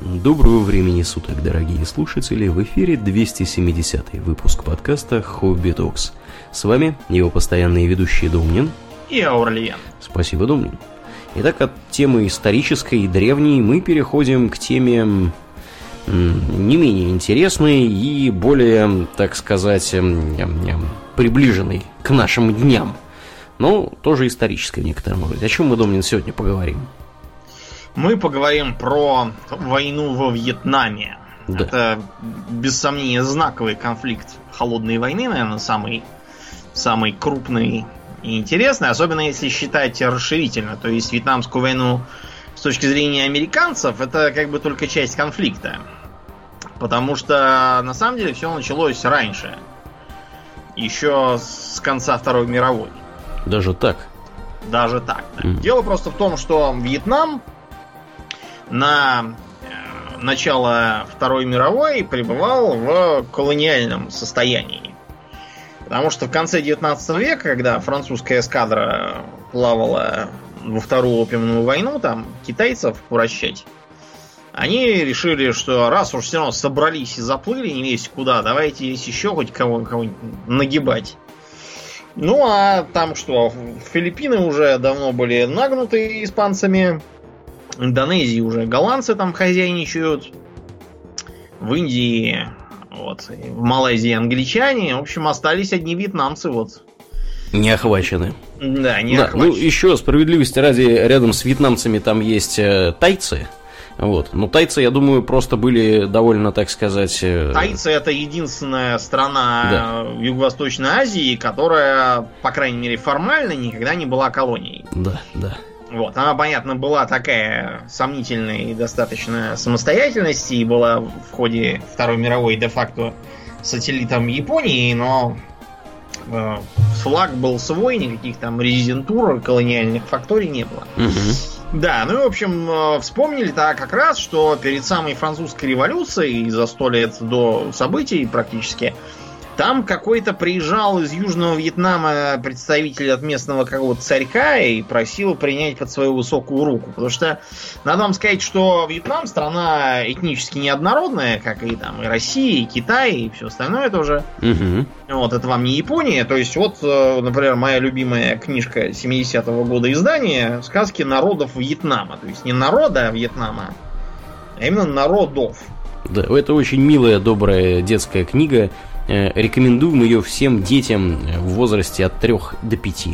Доброго времени суток, дорогие слушатели! В эфире 270 выпуск подкаста «Хобби Токс». С вами его постоянные ведущие Домнин и Аурлиен. Спасибо, Домнин. Итак, от темы исторической и древней мы переходим к теме не менее интересной и более, так сказать, приближенной к нашим дням. Но тоже исторической в некотором роде. О чем мы, Домнин, сегодня поговорим? Мы поговорим про войну во Вьетнаме. Да. Это, без сомнения, знаковый конфликт холодной войны, наверное, самый, самый крупный и интересный, особенно если считать расширительно. То есть вьетнамскую войну с точки зрения американцев это как бы только часть конфликта. Потому что на самом деле все началось раньше. Еще с конца Второй мировой. Даже так? Даже так. Да. Mm. Дело просто в том, что Вьетнам на э, начало Второй мировой пребывал в колониальном состоянии. Потому что в конце 19 века, когда французская эскадра плавала во Вторую опиумную войну, там китайцев уращать, они решили, что раз уж все равно собрались и заплыли не весь куда, давайте есть еще хоть кого кого нагибать. Ну а там что, Филиппины уже давно были нагнуты испанцами, Индонезии уже голландцы там хозяйничают. В Индии, вот, в Малайзии англичане. В общем, остались одни вьетнамцы, вот. Не охвачены. Да, не да, охвачены. Ну, еще справедливости ради, рядом с вьетнамцами там есть э, тайцы. Вот. Но тайцы, я думаю, просто были довольно, так сказать... Э... Тайцы это единственная страна да. Юго-Восточной Азии, которая, по крайней мере, формально никогда не была колонией. Да, да. Вот, она, понятно, была такая сомнительной достаточно самостоятельности и была в ходе Второй мировой де-факто сателлитом Японии, но э, флаг был свой, никаких там резидентур, колониальных факторий не было. Угу. Да, ну и, в общем, э, вспомнили-то как раз, что перед самой французской революцией, за сто лет до событий практически, там какой-то приезжал из Южного Вьетнама представитель от местного какого-то царька и просил принять под свою высокую руку. Потому что надо вам сказать, что Вьетнам страна этнически неоднородная, как и там и Россия, и Китай, и все остальное тоже. Угу. Вот, это вам не Япония. То есть, вот, э, например, моя любимая книжка 70-го года издания «Сказки народов Вьетнама». То есть, не народа Вьетнама, а именно народов. Да, это очень милая, добрая детская книга рекомендуем ее всем детям в возрасте от 3 до 5.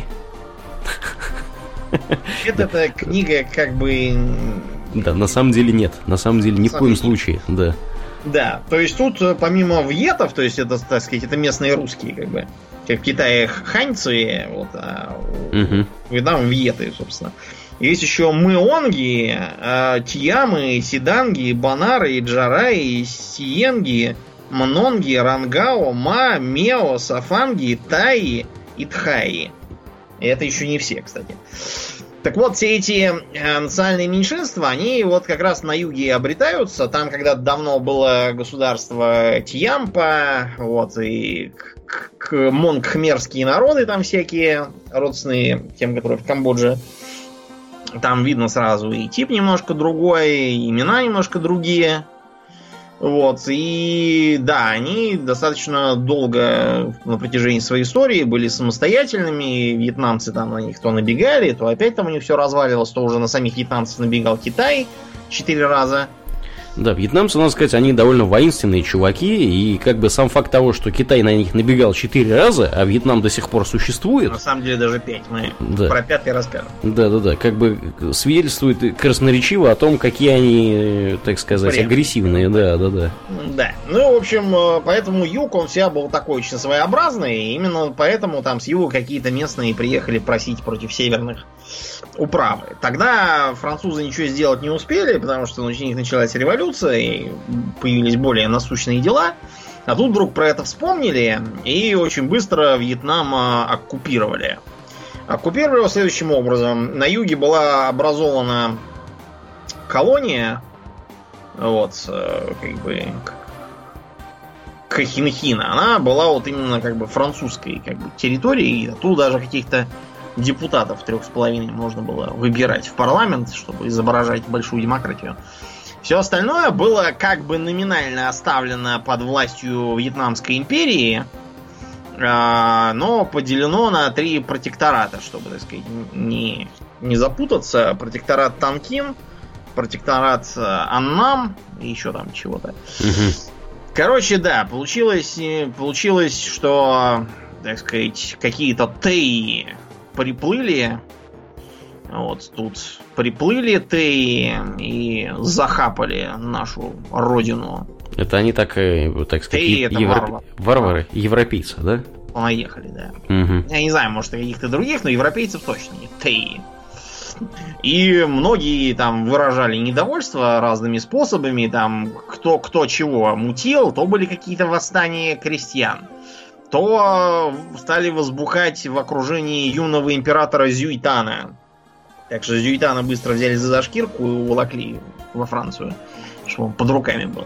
Это эта книга как бы... Да, на самом деле нет. На самом деле ни в коем случае, да. Да, то есть тут э, помимо вьетов, то есть это, так сказать, это местные русские, как бы, как в Китае ханьцы, вот, а угу. Вьетнам вьеты, собственно. Есть еще мыонги, э, тиямы, седанги, банары, джараи, сиенги, Мнонги, Рангао, Ма, Мео, Сафанги, Таи и Тхаи. И это еще не все, кстати. Так вот, все эти э, национальные меньшинства, они вот как раз на юге обретаются. Там когда давно было государство Тиямпа, вот, и к, к монгхмерские народы там всякие, родственные тем, которые в Камбодже. Там видно сразу и тип немножко другой, и имена немножко другие. Вот, и да, они достаточно долго на протяжении своей истории были самостоятельными. Вьетнамцы там на них то набегали, то опять там у них все разваливалось, то уже на самих вьетнамцев набегал Китай четыре раза. Да, вьетнамцы, надо сказать, они довольно воинственные чуваки, и как бы сам факт того, что Китай на них набегал четыре раза, а Вьетнам до сих пор существует. На самом деле даже пять. Мы да. про пятый расскажем. Да, да, да. Как бы свидетельствует красноречиво о том, какие они, так сказать, Прям. агрессивные. Да, да, да. Да. Ну, в общем, э, поэтому юг, он вся был такой очень своеобразный, и именно поэтому там с юга какие-то местные приехали просить против северных управы. Тогда французы ничего сделать не успели, потому что у них началась революция, и появились более насущные дела. А тут вдруг про это вспомнили, и очень быстро Вьетнам а, оккупировали. Оккупировали его следующим образом. На юге была образована колония, вот, э, как бы, Кахинхина. Она была вот именно как бы французской как бы, территорией, тут даже каких-то депутатов трех с половиной можно было выбирать в парламент, чтобы изображать большую демократию. Все остальное было как бы номинально оставлено под властью Вьетнамской империи, а, но поделено на три протектората, чтобы, так сказать, не, не запутаться. Протекторат Танкин, протекторат э, Аннам и еще там чего-то. Короче, да, получилось, э, получилось, что, так сказать, какие-то Теи приплыли. Вот тут приплыли Теи и захапали нашу родину. Это они так, э, так сказать, Теи это евро- варвар. варвары, европейцы, да? Понаехали, да. Мгм. Я не знаю, может, и каких-то других, но европейцев точно нет. Теи. И многие там выражали недовольство разными способами, там кто, кто чего мутил, то были какие-то восстания крестьян, то стали возбухать в окружении юного императора Зюйтана. Так что Зюйтана быстро взяли за шкирку и уволокли во Францию, чтобы он под руками был.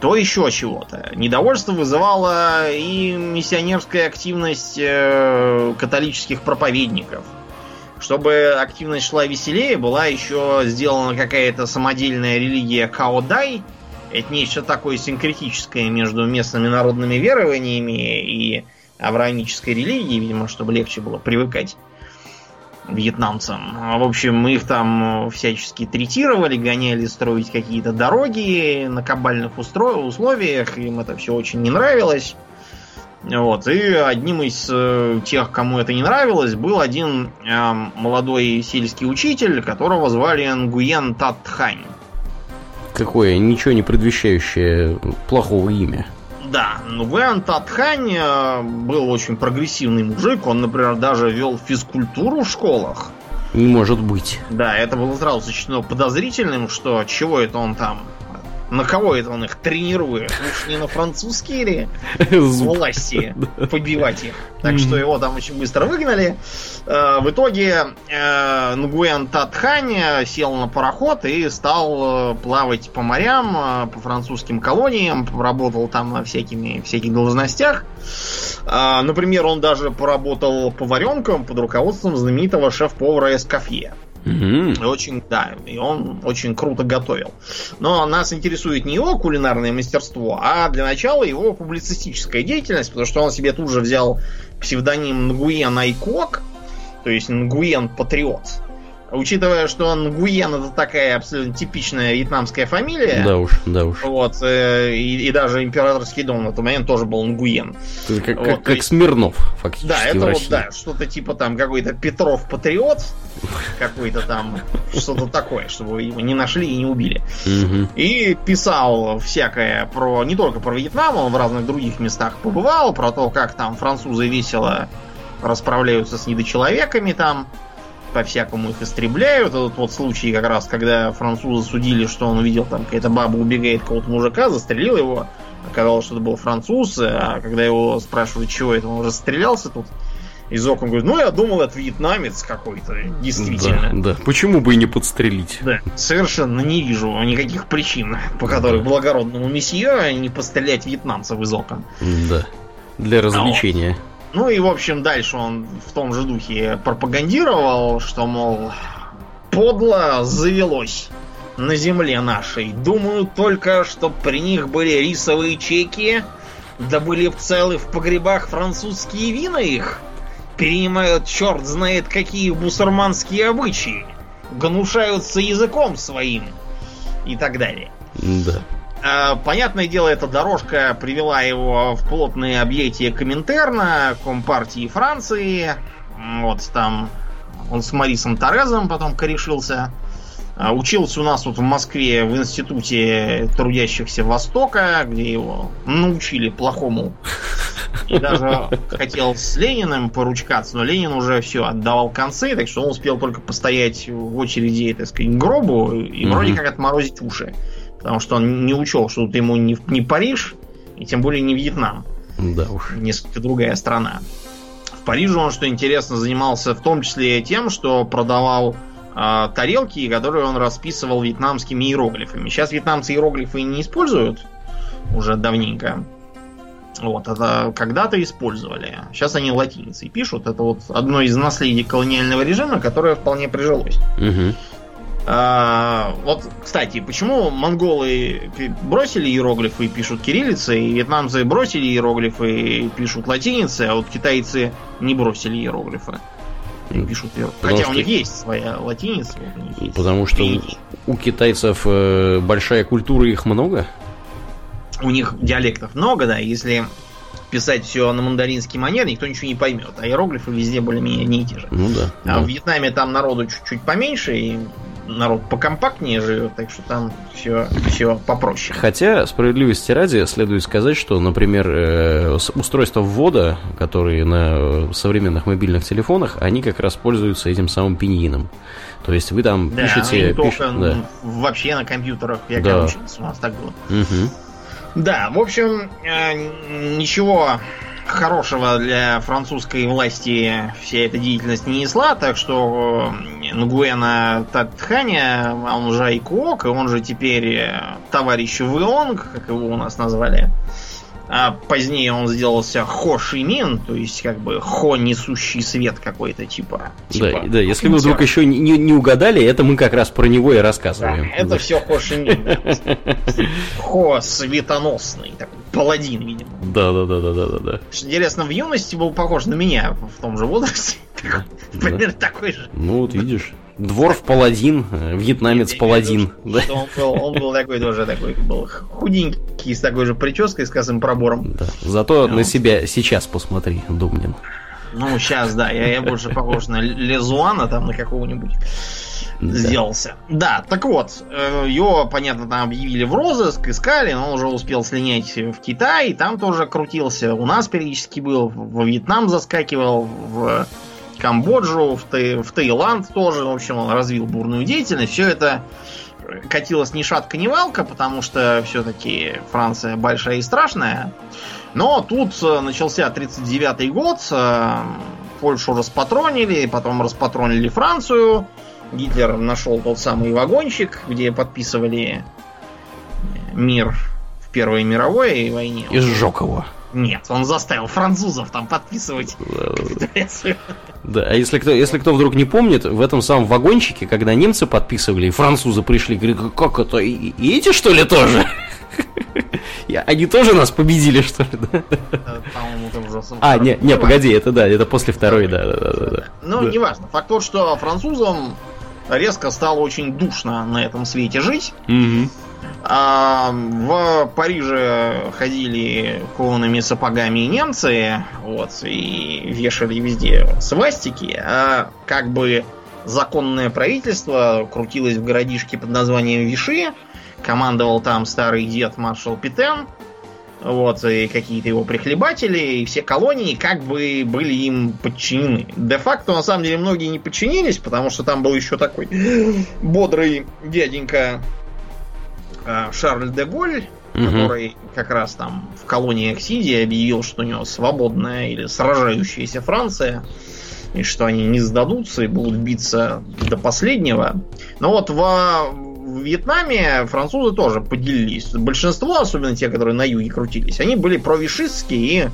То еще чего-то. Недовольство вызывала и миссионерская активность э, католических проповедников. Чтобы активность шла веселее, была еще сделана какая-то самодельная религия Каодай. Это нечто такое синкретическое между местными народными верованиями и авраамической религией, видимо, чтобы легче было привыкать вьетнамцам. В общем, их там всячески третировали, гоняли строить какие-то дороги на кабальных устро- условиях. Им это все очень не нравилось. Вот. И одним из э, тех, кому это не нравилось, был один эм, молодой сельский учитель, которого звали Нгуен Татхань. Какое ничего не предвещающее плохого имя. Да, Нгуен Татхань э, был очень прогрессивный мужик. Он, например, даже вел физкультуру в школах. Не может быть. Да, это было сразу сочтено подозрительным, что чего это он там, на кого это он их тренирует? Уж не на французские ли власти побивать их? Так что его там очень быстро выгнали. Э, В итоге э, Нгуен Татхань сел на пароход и стал э, плавать по морям, э, по французским колониям, работал там на всякими, всяких должностях. Например, он даже поработал поваренком под руководством знаменитого шеф-повара Эскофье. Мгм. И Очень, да, и он очень круто готовил. Но нас интересует не его кулинарное мастерство, а для начала его публицистическая деятельность, потому что он себе тут же взял псевдоним Нгуен Айкок, то есть Нгуен Патриот. Учитывая, что Нгуен это такая абсолютно типичная вьетнамская фамилия, Да уж, да уж. вот, э, и, и даже императорский дом на тот момент тоже был Нгуен. Это как, Вот, как- как есть- Смирнов, фактически, Да, это вот, да, что-то типа там какой-то Петров Патриот, какой-то там, что-то такое, чтобы его не нашли и не убили. И писал всякое про, не только про Вьетнам, он в разных других местах побывал, про то, как там французы весело расправляются с недочеловеками там, по-всякому их истребляют. Этот вот случай как раз, когда французы судили, что он увидел там какая-то баба убегает какого-то мужика, застрелил его. Оказалось, что это был француз, а когда его спрашивают, чего это, он расстрелялся тут. Из окон говорит, ну я думал, это вьетнамец какой-то, действительно. Да, да. Почему бы и не подстрелить? Да, совершенно не вижу никаких причин, по которым благородному месье не пострелять вьетнамцев из окон. Да. Для развлечения. Ну и, в общем, дальше он в том же духе пропагандировал, что, мол, подло завелось на земле нашей. Думаю только, что при них были рисовые чеки, да были б целы в погребах французские вина их. Перенимают черт знает какие бусурманские обычаи. Гнушаются языком своим. И так далее. Да. А, Понятное дело, эта дорожка привела его в плотные объятия Коминтерна, Компартии Франции. Вот там он с Марисом Торезом потом корешился. А, Учился у нас вот в Москве в институте трудящихся Востока, где его научили плохому. И даже хотел с Лениным поручкаться, но Ленин уже все отдавал концы, так что он успел только постоять в очереди, так сказать, к гробу и вроде как отморозить уши. Потому что он не учел, что тут ему не, не Париж, и тем более не Вьетнам. Да уж. Несколько другая страна. В Париже он, что интересно, занимался в том числе тем, что продавал а, тарелки, которые он расписывал вьетнамскими иероглифами. Сейчас вьетнамцы иероглифы не используют уже давненько. Вот, это когда-то использовали. Сейчас они латиницей пишут. Это вот одно из наследий колониального режима, которое вполне прижилось. Мгм. А, вот, кстати, почему монголы бросили иероглифы и пишут кириллицей, и вьетнамцы бросили иероглифы и пишут латиницей, а вот китайцы не бросили иероглифы? И пишут иероглифы. Хотя что... у них есть своя латиница. Вот есть. Потому что у, у китайцев э, большая культура, их много? У них диалектов много, да. Если писать все на мандаринский манер, никто ничего не поймет. А иероглифы везде более-менее одни и те же. Ну да. А да. в Вьетнаме там народу чуть-чуть поменьше, и народ покомпактнее живет, так что там все, все попроще. Хотя, справедливости ради, следует сказать, что, например, э, устройства ввода, которые на современных мобильных телефонах, они как раз пользуются этим самым пиньином. То есть вы там да, пишете... Ну, пиш... да. вообще на компьютерах, я да. учился, у нас так было. Угу. Да, в общем, э, ничего хорошего для французской власти вся эта деятельность не несла, так что э, Нгуэна Татханя, он же Айкуок, и он же теперь э, товарищ Вионг, как его у нас назвали, а позднее он сделался Хо Шимин, то есть как бы Хо несущий свет какой-то типа. типа да, да, если вы вдруг еще не, не угадали, это мы как раз про него и рассказываем. Да, это да. все Хо Шимин. Хо светоносный, такой паладин, видимо. Да, да, да, да, да, да, да. Интересно, в юности был похож на меня в том же возрасте. Примерно такой же. Ну вот видишь. Дворф паладин, э, вьетнамец паладин. Да. Он, был, он был такой тоже такой, был худенький, с такой же прической, с косым пробором. Да. Зато ну. на себя сейчас посмотри, Думнин. Ну, сейчас, да, я, я больше похож на Лезуана, там, на какого-нибудь да. сделался. Да, так вот, э, его, понятно, там объявили в розыск, искали, но он уже успел слинять в Китай, там тоже крутился. У нас периодически был, во Вьетнам заскакивал, в Камбоджу, в, Тай, в Таиланд тоже. В общем, он развил бурную деятельность. Все это катилось ни шатка, ни валка, потому что все-таки Франция большая и страшная. Но тут э, начался 39-й год, э, Польшу распатронили, потом распатронили Францию. Гитлер нашел тот самый вагончик, где подписывали мир в Первой мировой войне. И сжег его. Нет, он заставил французов там подписывать капитуляцию. Да, а если кто, если кто вдруг не помнит, в этом самом вагончике, когда немцы подписывали, и французы пришли, говорят, как это, и, и эти что ли тоже? Они тоже нас победили, что ли, да? А, не, не, погоди, это да, это после второй, да, да, да, да. Ну, неважно. Факт тот, что французам резко стало очень душно на этом свете жить. А в Париже ходили коваными сапогами немцы, вот, и вешали везде свастики, а как бы законное правительство крутилось в городишке под названием Виши, командовал там старый дед маршал Питен, вот, и какие-то его прихлебатели, и все колонии как бы были им подчинены. Де-факто, на самом деле, многие не подчинились, потому что там был еще такой бодрый дяденька Шарль де Голь, угу. который как раз там в колонии Оксидии объявил, что у него свободная или сражающаяся Франция, и что они не сдадутся и будут биться до последнего. Но вот во в Вьетнаме французы тоже поделились. Большинство, особенно те, которые на юге крутились, они были провишистские и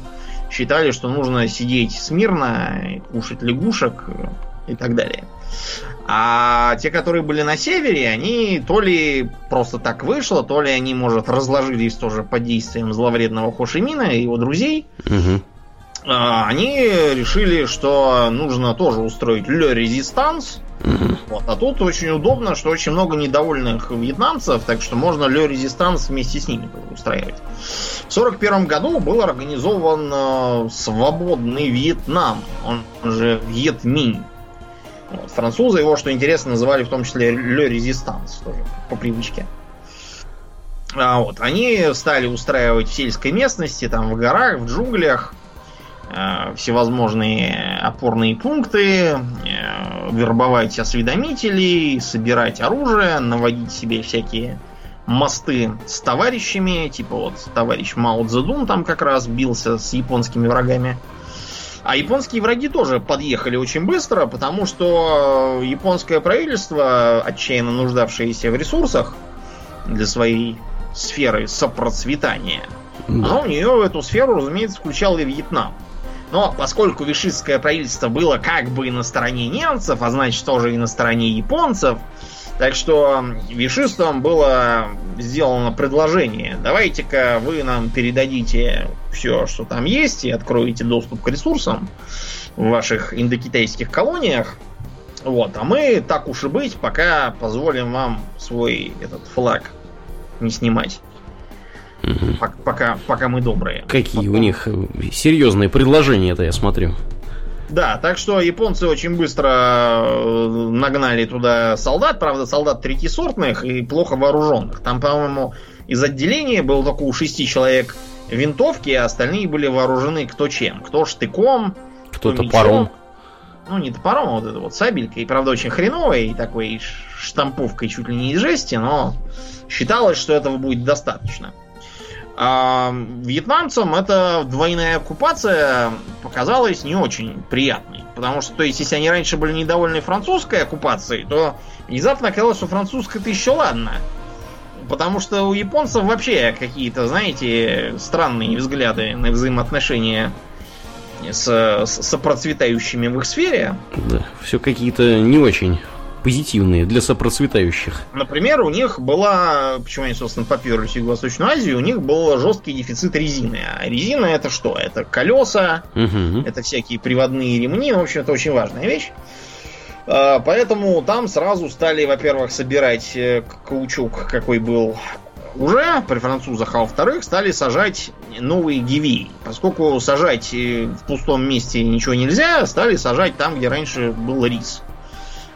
считали, что нужно сидеть смирно, кушать лягушек и так далее. А те, которые были на севере, они то ли просто так вышло, то ли они, может, разложились тоже под действием зловредного Хошимина и его друзей. Угу. Они решили, что нужно тоже устроить ле резистанс. Угу. Вот. А тут очень удобно, что очень много недовольных вьетнамцев, так что можно ле резистанс вместе с ними устраивать. В 1941 году был организован э, свободный Вьетнам, он же Вьетминь. Французы его, что интересно, называли в том числе Le Resistance, тоже по привычке. А вот, они стали устраивать в сельской местности, там в горах, в джунглях, э, всевозможные опорные пункты, э, вербовать осведомителей, собирать оружие, наводить себе всякие мосты с товарищами, типа вот товарищ Мао Цзэдун там как раз бился с японскими врагами. А японские враги тоже подъехали очень быстро, потому что японское правительство, отчаянно нуждавшееся в ресурсах для своей сферы сопроцветания, да. оно у нее в эту сферу, разумеется, включало и Вьетнам. Но поскольку вишистское правительство было как бы на стороне немцев, а значит тоже и на стороне японцев, Так что вишистам было сделано предложение. Давайте-ка вы нам передадите все, что там есть, и откроете доступ к ресурсам в ваших индокитайских колониях. Вот, а мы, так уж и быть, пока позволим вам свой этот флаг не снимать. Пок- Пока, пока мы добрые. Какие у них э, серьезные предложения-то, я смотрю. Да, так что японцы очень быстро э, нагнали туда солдат, правда, солдат третьесортных и плохо вооруженных. Там, по-моему, из отделения было только у шести человек винтовки, а остальные были вооружены кто чем. Кто штыком, Кто мечом. топором. Ну, не топором, а вот это вот сабелькой. И, правда, очень хреновой, и такой штамповкой чуть ли не из жести, но считалось, что этого будет достаточно. А вьетнамцам эта двойная оккупация показалась не очень приятной. Потому что, то есть, если они раньше были недовольны французской оккупацией, то внезапно оказалось, что французская-то еще ладно. Потому что у японцев вообще какие-то, знаете, странные взгляды на взаимоотношения с, с сопроцветающими в их сфере. Да, все какие-то не очень позитивные для сопроцветающих. Например, у них была, почему они, собственно, поперлись в Юго-Восточную Азию, у них был жесткий дефицит резины. А резина это что? Это колеса, Мгм. это всякие приводные ремни, в общем, это очень важная вещь. А, Поэтому там сразу стали, во-первых, собирать э, каучук, какой был уже при французах, а во-вторых, стали сажать новые гиви. Поскольку сажать э, в пустом месте ничего нельзя, стали сажать там, где раньше был рис.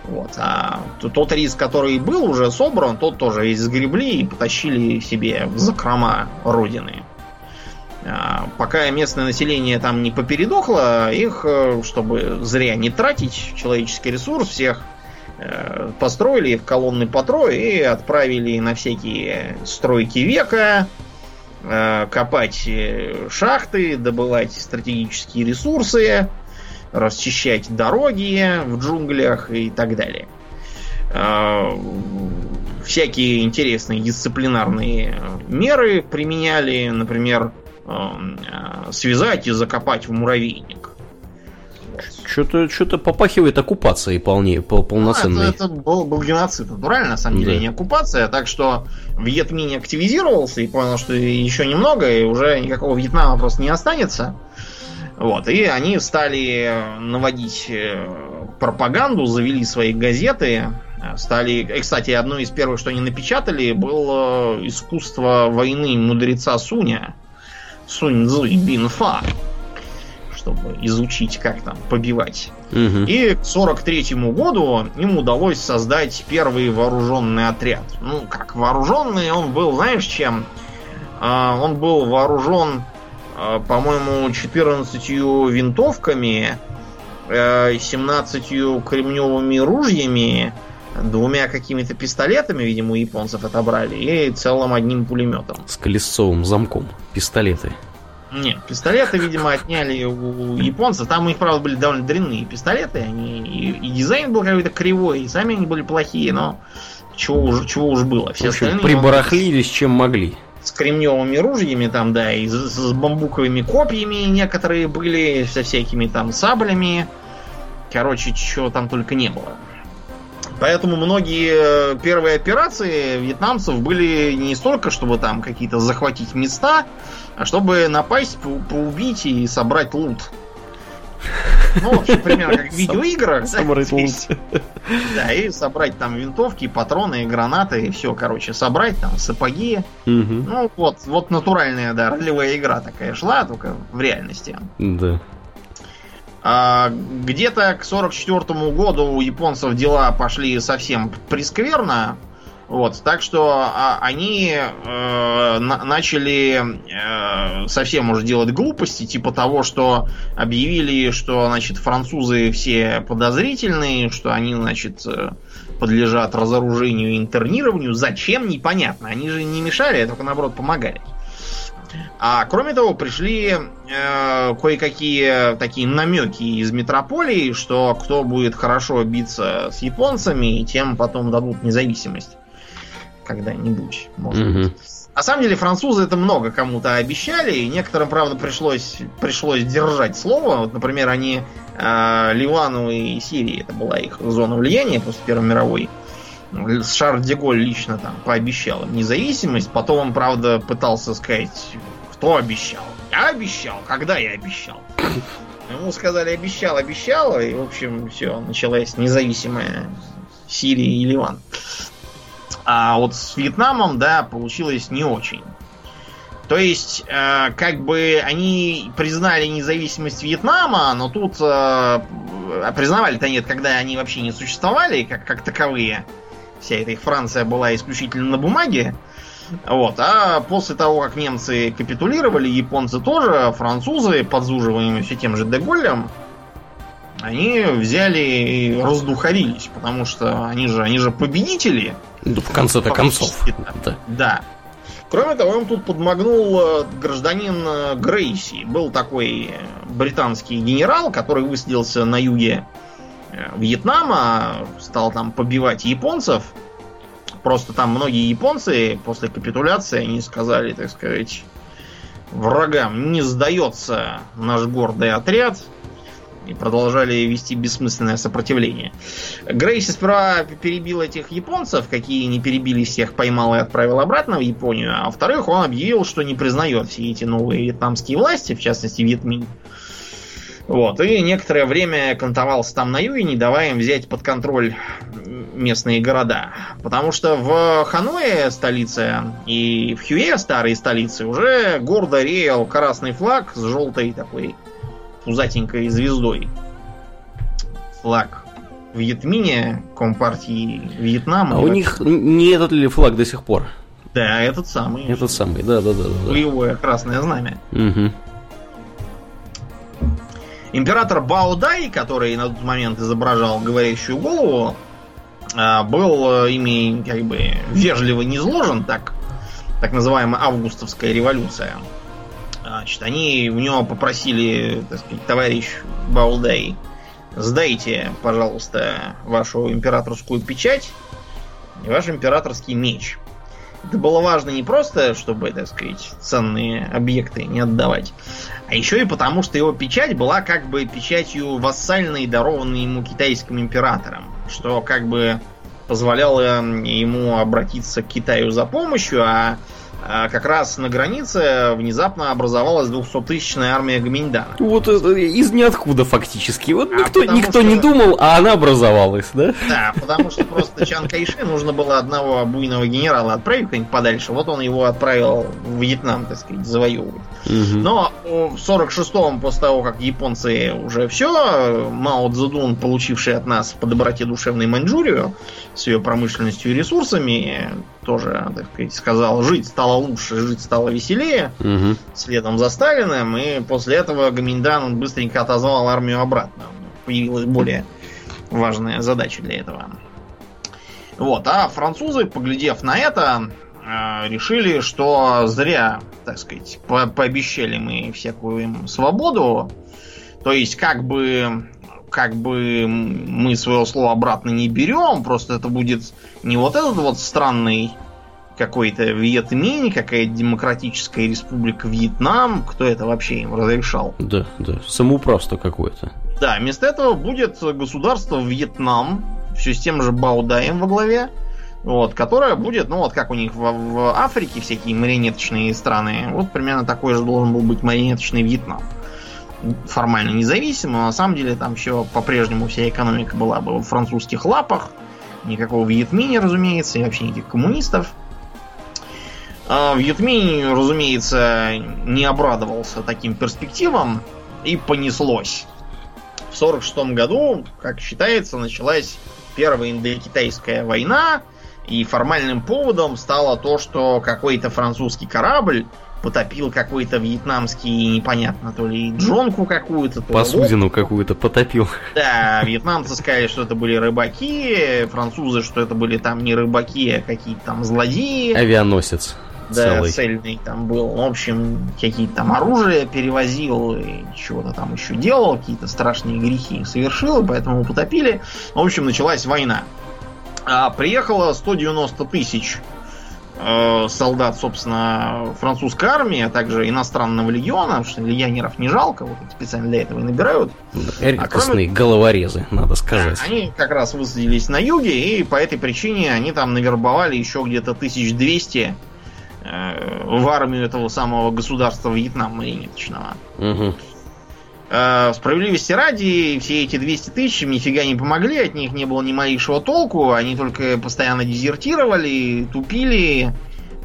Вот. А тот рис, который был уже собран, тот тоже весь сгребли и потащили себе в закрома родины. А, Пока местное население там не попередохло, их, э, чтобы зря не тратить человеческий ресурс, всех э, построили в колонны по трое и отправили на всякие стройки века, э, копать шахты, добывать стратегические ресурсы, расчищать дороги в джунглях и так далее. Э, Всякие интересные дисциплинарные меры применяли, например, э, э, связать и закопать в муравейник. Что-то что попахивает оккупацией полнее, по- полноценной. Ну, это, это был, был геноцид, натурально, на самом деле, Да. не оккупация. Так что Вьетминь активизировался и понял, что еще немного, и уже никакого Вьетнама просто не останется. Вот, и они стали наводить э, пропаганду, завели свои газеты, э, стали... И, кстати, одно из первых, что они напечатали, было искусство войны мудреца Суня. Сунь Цзуй Бин Фа. Чтобы изучить, как там побивать Мгм. и к 43 году им удалось создать первый вооруженный отряд. Ну, как вооруженный, он был, знаешь, чем? А, он был вооружен, по-моему, 14 винтовками, э, 17 кремневыми ружьями, двумя какими-то пистолетами, видимо, у японцев отобрали, и целым одним пулеметом. С колесцовым замком. Пистолеты. Нет, пистолеты, видимо, отняли у японцев. Там у них, правда, были довольно дрянные пистолеты. Они, и, и дизайн был какой-то кривой, и сами они были плохие, но чего уж, чего уж было. Все В общем, прибарахлились, чем могли. С кремневыми ружьями там, да, и с, бамбуковыми копьями некоторые были, со всякими там саблями. Короче, чего там только не было. Поэтому многие э, первые операции вьетнамцев были не столько, чтобы там какие-то захватить места, а чтобы напасть, по- поубить и собрать лут. Ну, в общем, примерно как в видеоиграх. да, и собрать там винтовки, патроны, гранаты, и все, короче, собрать там сапоги. Ну, вот, вот натуральная, да, ролевая игра такая шла, только в реальности. Да. А, где-то к 44 году у японцев дела пошли совсем прескверно. Вот, так что а, они э, на- начали э, совсем уже делать глупости, типа того, что объявили, что, значит, французы все подозрительные, что они, значит, э, подлежат разоружению и интернированию. Зачем, непонятно. Они же не мешали, а только, наоборот, помогали. А кроме того, пришли э, кое-какие такие намеки из метрополии, что кто будет хорошо биться с японцами, тем потом дадут независимость. Когда-нибудь, может Мгм. быть. На самом деле французы это много кому-то обещали, и некоторым, правда, пришлось, пришлось держать слово. Вот, например, они э, Ливану и Сирии, это была их зона влияния после Первой мировой, Шарль де Голь лично там пообещал им независимость. Потом он, правда, пытался сказать, кто обещал. Я обещал. Когда я обещал? Ему сказали, обещал, обещал. И, в общем, все, началась независимая Сирия и Ливан. А вот с Вьетнамом, да, получилось не очень. То есть, э, как бы они признали независимость Вьетнама, но тут э, признавали-то нет, когда они вообще не существовали, как, как таковые. Вся эта их Франция была исключительно на бумаге. Вот. А после того, как немцы капитулировали, японцы тоже, французы, подзуживаемые все тем же Деголем, они взяли и раздухарились, потому что они же, они же победители. Ну, в конце-то концов. Да. да. Кроме того, им тут подмогнул э, гражданин э, Грейси. Был такой британский генерал, который высадился на юге э, Вьетнама, стал там побивать японцев. Просто там многие японцы после капитуляции, они сказали, так сказать, врагам, не сдается наш гордый отряд, и продолжали вести бессмысленное сопротивление. Грейси сперва перебил этих японцев, какие не перебили всех, поймал и отправил обратно в Японию, а во-вторых, он объявил, что не признает все эти новые вьетнамские власти, в частности Вьетминь. Вот, и некоторое время кантовался там на юге, не давая им взять под контроль местные города. Потому что в Ханое, столице, и в Хюе, старой столице, уже гордо реял красный флаг с желтой такой пузатенькой звездой. Флаг Вьетмине, Компартии Вьетнама. А у них не этот ли флаг до сих пор? Да, этот самый. Этот самый, да, да, да. да. Боевое красное знамя. Угу. Император Баудай, который на тот момент изображал говорящую голову, а, был э, ими как бы вежливо не изложен, так, так называемая августовская революция. Значит, они у него попросили, так сказать, товарищ Баудай, сдайте, пожалуйста, вашу императорскую печать и ваш императорский меч. Это было важно не просто, чтобы, так сказать, ценные объекты не отдавать, а еще и потому, что его печать была как бы печатью вассальной, дарованной ему китайским императором, что как бы позволяло ему обратиться к Китаю за помощью, а как раз на границе внезапно образовалась 200-тысячная армия Гаминьдана. Вот из ниоткуда фактически. Вот а никто, никто что... не думал, а она образовалась, да? Да, потому что просто Чан Кайши нужно было одного буйного генерала отправить куда-нибудь подальше. Вот он его отправил в Вьетнам, так сказать, завоевывать. Угу. Но в 46-м, после того, как японцы уже все, Мао Цзэдун, получивший от нас по доброте душевной Маньчжурию с ее промышленностью и ресурсами, тоже, так сказать, сказал, жить стало лучше, жить стало веселее, угу. следом за Сталиным, и после этого Гаминьдан быстренько отозвал армию обратно. Появилась более важная задача для этого. Вот, а французы, поглядев на это, э, решили, что зря, так сказать, по пообещали мы всякую им свободу. То есть, как бы как бы мы свое слово обратно не берем, просто это будет не вот этот вот странный какой-то Вьетминь, какая-то демократическая республика Вьетнам, кто это вообще им разрешал? Да, да, самоуправство какое-то. Да, вместо этого будет государство Вьетнам, все с тем же Баудаем во главе, вот, которое будет, ну вот как у них в, в Африке всякие марионеточные страны, вот примерно такой же должен был быть марионеточный Вьетнам формально независимым, но на самом деле там все по-прежнему вся экономика была бы в французских лапах. Никакого Вьетмини, разумеется, и вообще никаких коммунистов. А Вьетминь, разумеется, не обрадовался таким перспективам и понеслось. В 1946 году, как считается, началась Первая Индокитайская война, и формальным поводом стало то, что какой-то французский корабль потопил какой-то вьетнамский, непонятно, то ли джонку какую-то. То Посудину какую-то потопил. Да, вьетнамцы сказали, что это были рыбаки, французы, что это были там не рыбаки, а какие-то там злодеи. Авианосец. Да, целый. цельный там был. В общем, какие-то там оружия перевозил и чего-то там еще делал, какие-то страшные грехи совершил, поэтому потопили. В общем, началась война. А приехало 190 тысяч э, солдат, собственно, французской армии, а также иностранного легиона, потому что легионеров не жалко, вот специально для этого и набирают. Редкостные а кроме... головорезы, надо сказать. Они как раз высадились на юге, и по этой причине они там навербовали еще где-то 1200 э, в армию этого самого государства Вьетнам марионеточного. Угу. Э, справедливости ради, все эти 200 тысяч нифига не помогли, от них не было ни малейшего толку, они только постоянно дезертировали, тупили,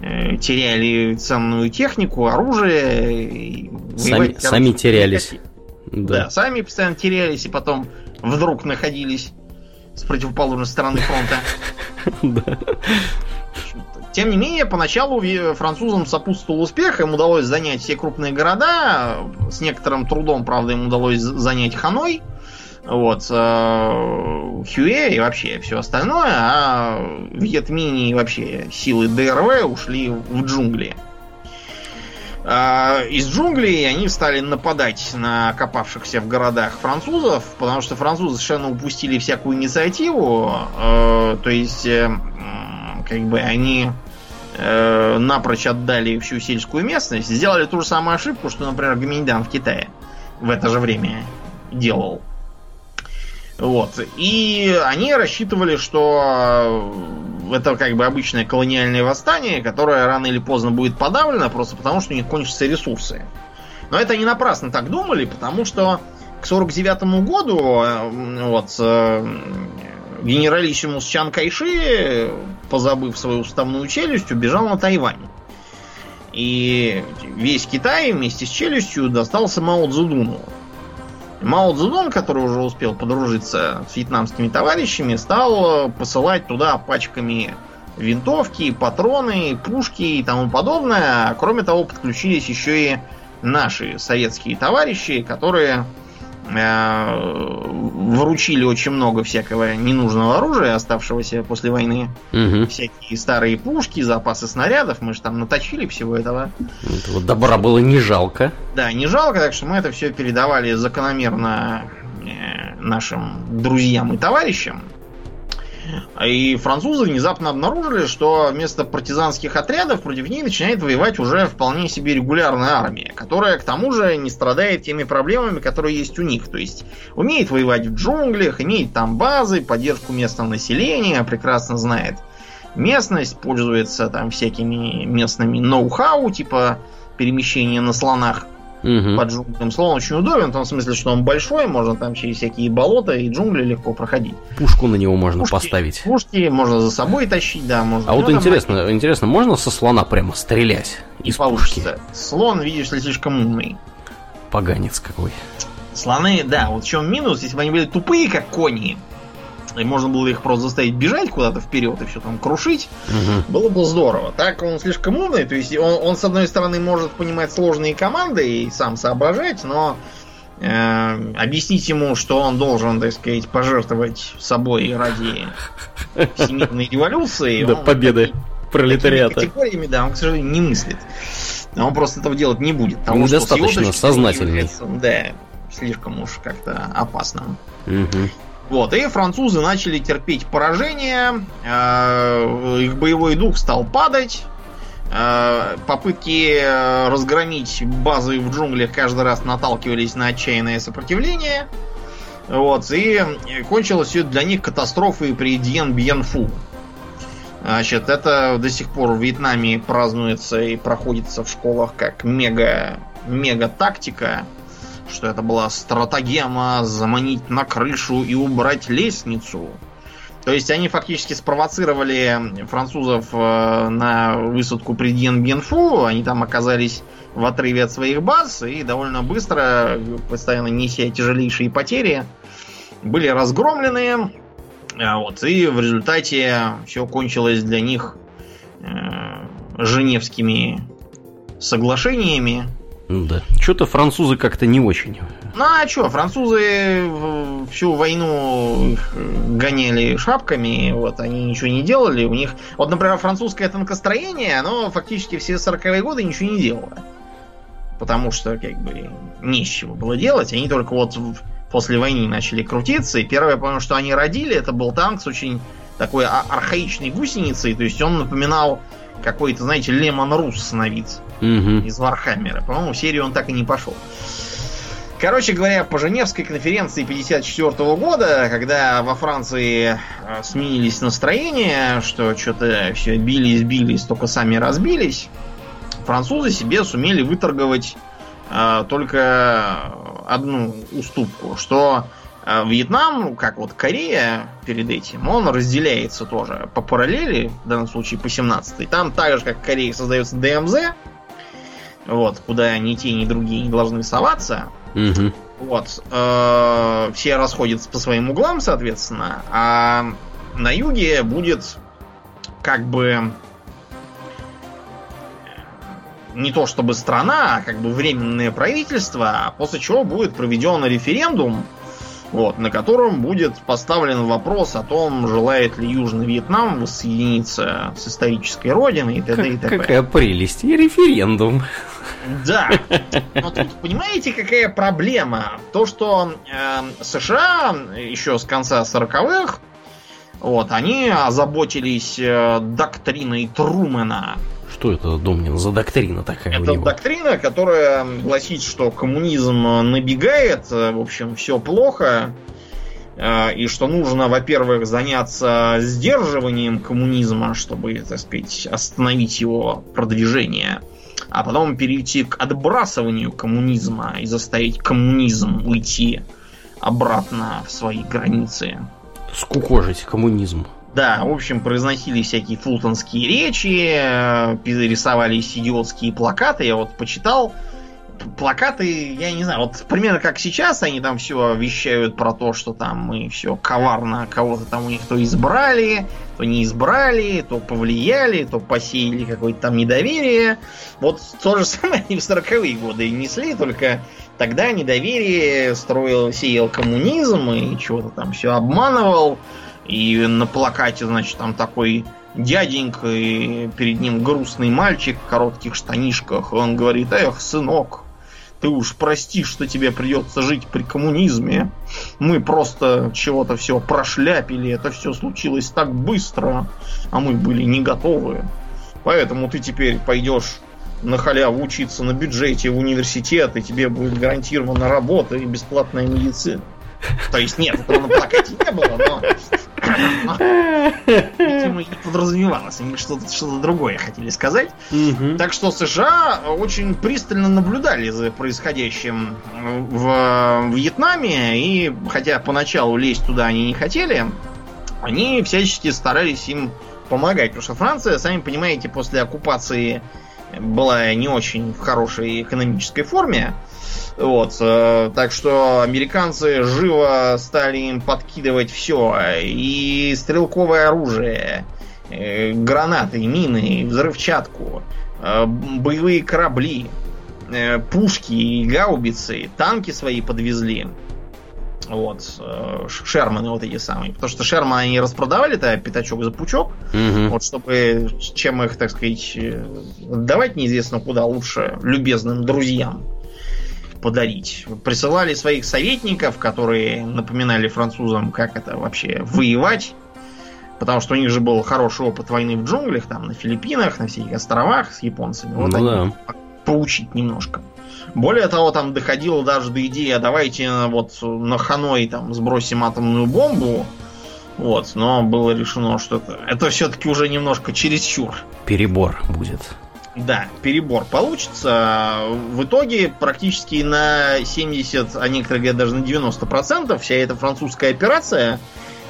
э, теряли ценную технику, оружие. Сами, сами терялись. Да. да, сами постоянно терялись и потом вдруг находились с противоположной стороны фронта. Да. Тем не менее, поначалу французам сопутствовал успех, им удалось занять все крупные города, с некоторым трудом, правда, им удалось занять Ханой, вот, э, Хюэ и вообще все остальное, а Вьетмини и вообще силы ДРВ ушли в джунгли. А, из джунглей они стали нападать на копавшихся в городах французов, потому что французы совершенно упустили всякую инициативу. Э, то есть, э, как бы они э, напрочь отдали всю сельскую местность, сделали ту же самую ошибку, что, например, Гаминьдан в Китае в это же время делал. Вот. И они рассчитывали, что это как бы обычное колониальное восстание, которое рано или поздно будет подавлено, просто потому что у них кончатся ресурсы. Но это не напрасно так думали, потому что к 49 году э, вот, э, генералиссимус Чан Кайши, позабыв свою уставную челюсть, убежал на Тайвань. И весь Китай вместе с челюстью достался Мао Цзэдуну. Мао Цзэдун, который уже успел подружиться с вьетнамскими товарищами, стал посылать туда пачками винтовки, патроны, пушки и тому подобное. кроме того, подключились еще и наши советские товарищи, которые Э, вручили очень много всякого ненужного оружия, оставшегося после войны. Угу. Всякие старые пушки, запасы снарядов. Мы же там наточили всего этого. Этого добра было не жалко. Да, не жалко, так что мы это все передавали закономерно э, нашим друзьям и товарищам. И французы внезапно обнаружили, что вместо партизанских отрядов против них начинает воевать уже вполне себе регулярная армия, которая к тому же не страдает теми проблемами, которые есть у них. То есть умеет воевать в джунглях, имеет там базы, поддержку местного населения, прекрасно знает местность, пользуется там всякими местными ноу-хау, типа перемещения на слонах угу. под джунглям. Слон очень удобен, в том смысле, что он большой, можно там через всякие болота и джунгли легко проходить. Пушку на него можно пушки, поставить. Пушки можно за собой тащить, да, можно. А вот интересно, мать. интересно, можно со слона прямо стрелять и из получится. пушки? Слон, видишь ли, слишком умный. Поганец какой. Слоны, да, вот в чем минус, если бы они были тупые, как кони, и можно было их просто заставить бежать куда-то вперед и все там крушить, угу. было бы здорово. Так он слишком умный, то есть он, он с одной стороны может понимать сложные команды и сам соображать, но э, объяснить ему, что он должен, так сказать, пожертвовать собой ради всемирной революции. Да, победы пролетариата. категориями, да, он, к сожалению, не мыслит. Он просто этого делать не будет. Потому Недостаточно сознательный. Да, слишком уж как-то опасно. Угу. Вот, и французы начали терпеть поражение, э, их боевой дух стал падать, э, попытки э, разгромить базы в джунглях каждый раз наталкивались на отчаянное сопротивление. Вот, и кончилось все для них катастрофой при Дьен Бьенфу. Значит, это до сих пор в Вьетнаме празднуется и проходится в школах как мега, мега тактика что это была стратагема заманить на крышу и убрать лестницу. То есть они фактически спровоцировали французов э, на высадку при Дьен-Бьенфу. Они там оказались в отрыве от своих баз и довольно быстро, постоянно неся тяжелейшие потери, были разгромлены. А вот, и в результате все кончилось для них э, Женевскими соглашениями, да. Что-то французы как-то не очень. Ну а что, французы всю войну гоняли шапками, вот они ничего не делали. У них, вот, например, французское танкостроение, оно фактически все 40-е годы ничего не делало. Потому что, как бы, нечего было делать. Они только вот после войны начали крутиться. И первое, понял, что они родили, это был танк с очень такой а, архаичной гусеницей. То есть он напоминал какой-то, знаете, Леман Русс вид Мгм. из Вархаммера. По-моему, в серию он так и не пошел. Короче говоря, по Женевской конференции 54 года, когда во Франции э, сменились настроения, что что-то все бились, бились, только сами разбились, французы себе сумели выторговать э, только одну уступку, что э, Вьетнам, как вот Корея перед этим, он разделяется тоже по параллели, в данном случае по 17 Там так же, как в Корее, создается ДМЗ, вот, куда ни те, ни другие не должны соваться. Мгм. Вот. э, все расходятся по своим углам, соответственно. А на юге будет как бы не то чтобы страна, а как бы временное правительство, после чего будет проведен референдум, вот, на котором будет поставлен вопрос о том, желает ли Южный Вьетнам воссоединиться с исторической родиной и т.д. и т.п. какая прелесть. И референдум. Да. Но тут понимаете, какая проблема? То, что э, США еще с конца 40-х, вот, они озаботились э, доктриной Трумэна. Что это, Домнин, за доктрина такая у Это доктрина, которая гласит, что коммунизм набегает, э, в общем, все плохо, э, и что нужно, во-первых, заняться сдерживанием коммунизма, чтобы, так сказать, остановить его продвижение, а потом перейти к отбрасыванию коммунизма и заставить коммунизм уйти обратно в свои границы. Скукожить коммунизм. Да, в общем, произносили всякие фултонские речи, э, рисовались идиотские плакаты. Я вот почитал плакаты, я не знаю, вот примерно как сейчас они там все вещают про то, что там мы все коварно кого-то там у них то избрали, то не избрали, то повлияли, то посеяли какое-то там недоверие. Вот то же самое они в 40-е годы несли, только тогда недоверие строил, сеял коммунизм и чего-то там все обманывал. И на плакате, значит, там такой дяденька, и перед ним грустный мальчик в коротких штанишках. И он говорит, эх, сынок, ты уж прости, что тебе придется жить при коммунизме. Мы просто чего-то все прошляпили, это все случилось так быстро, а мы были не готовы. Поэтому ты теперь пойдешь на халяву учиться на бюджете в университет, и тебе будет гарантирована работа и бесплатная медицина. То есть нет, этого на плакате не было, но... Видимо, не подразумевалось. Они что-то что другое хотели сказать. Мгм. Так что США очень пристально наблюдали за происходящим в Вьетнаме, и хотя поначалу лезть туда они не хотели, они всячески старались им помогать. Потому что Франция, сами понимаете, после оккупации была не очень в хорошей экономической форме. Вот, э, так что американцы живо стали им подкидывать все. И стрелковое оружие, э, гранаты, мины, взрывчатку, э, боевые корабли, пушки и гаубицы, танки свои подвезли. Вот, Шерманы вот эти самые. Потому что Шерманы они распродавали-то пятачок за пучок. Мгм. Вот чтобы, чем их, так сказать, отдавать неизвестно куда, лучше любезным друзьям подарить. Присылали своих советников, которые напоминали французам, как это вообще воевать. Потому что у них же был хороший опыт войны в джунглях, там на Филиппинах, на всяких островах с японцами. Вот Ну они да. поучить немножко. Более того, там доходило даже до идеи, а давайте вот на Ханой там сбросим атомную бомбу. Вот, но было решено, что это, это все-таки уже немножко чересчур. Перебор будет. Да, перебор получится. В итоге практически на 70, а некоторые говорят даже на 90% вся эта французская операция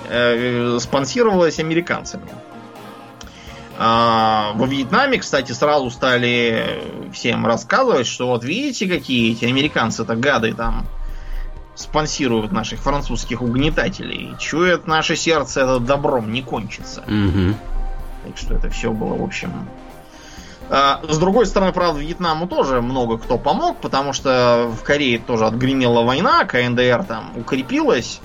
э, спонсировалась американцами. А, во Вьетнаме, кстати, сразу стали всем рассказывать, что вот видите, какие эти американцы-то гады там спонсируют наших французских угнетателей. Чует наше сердце, это добром не кончится. Мгм. Так что это все было, в общем... А, С другой стороны, правда, Вьетнаму тоже много кто помог, потому что в Корее тоже отгремела война, КНДР там укрепилась,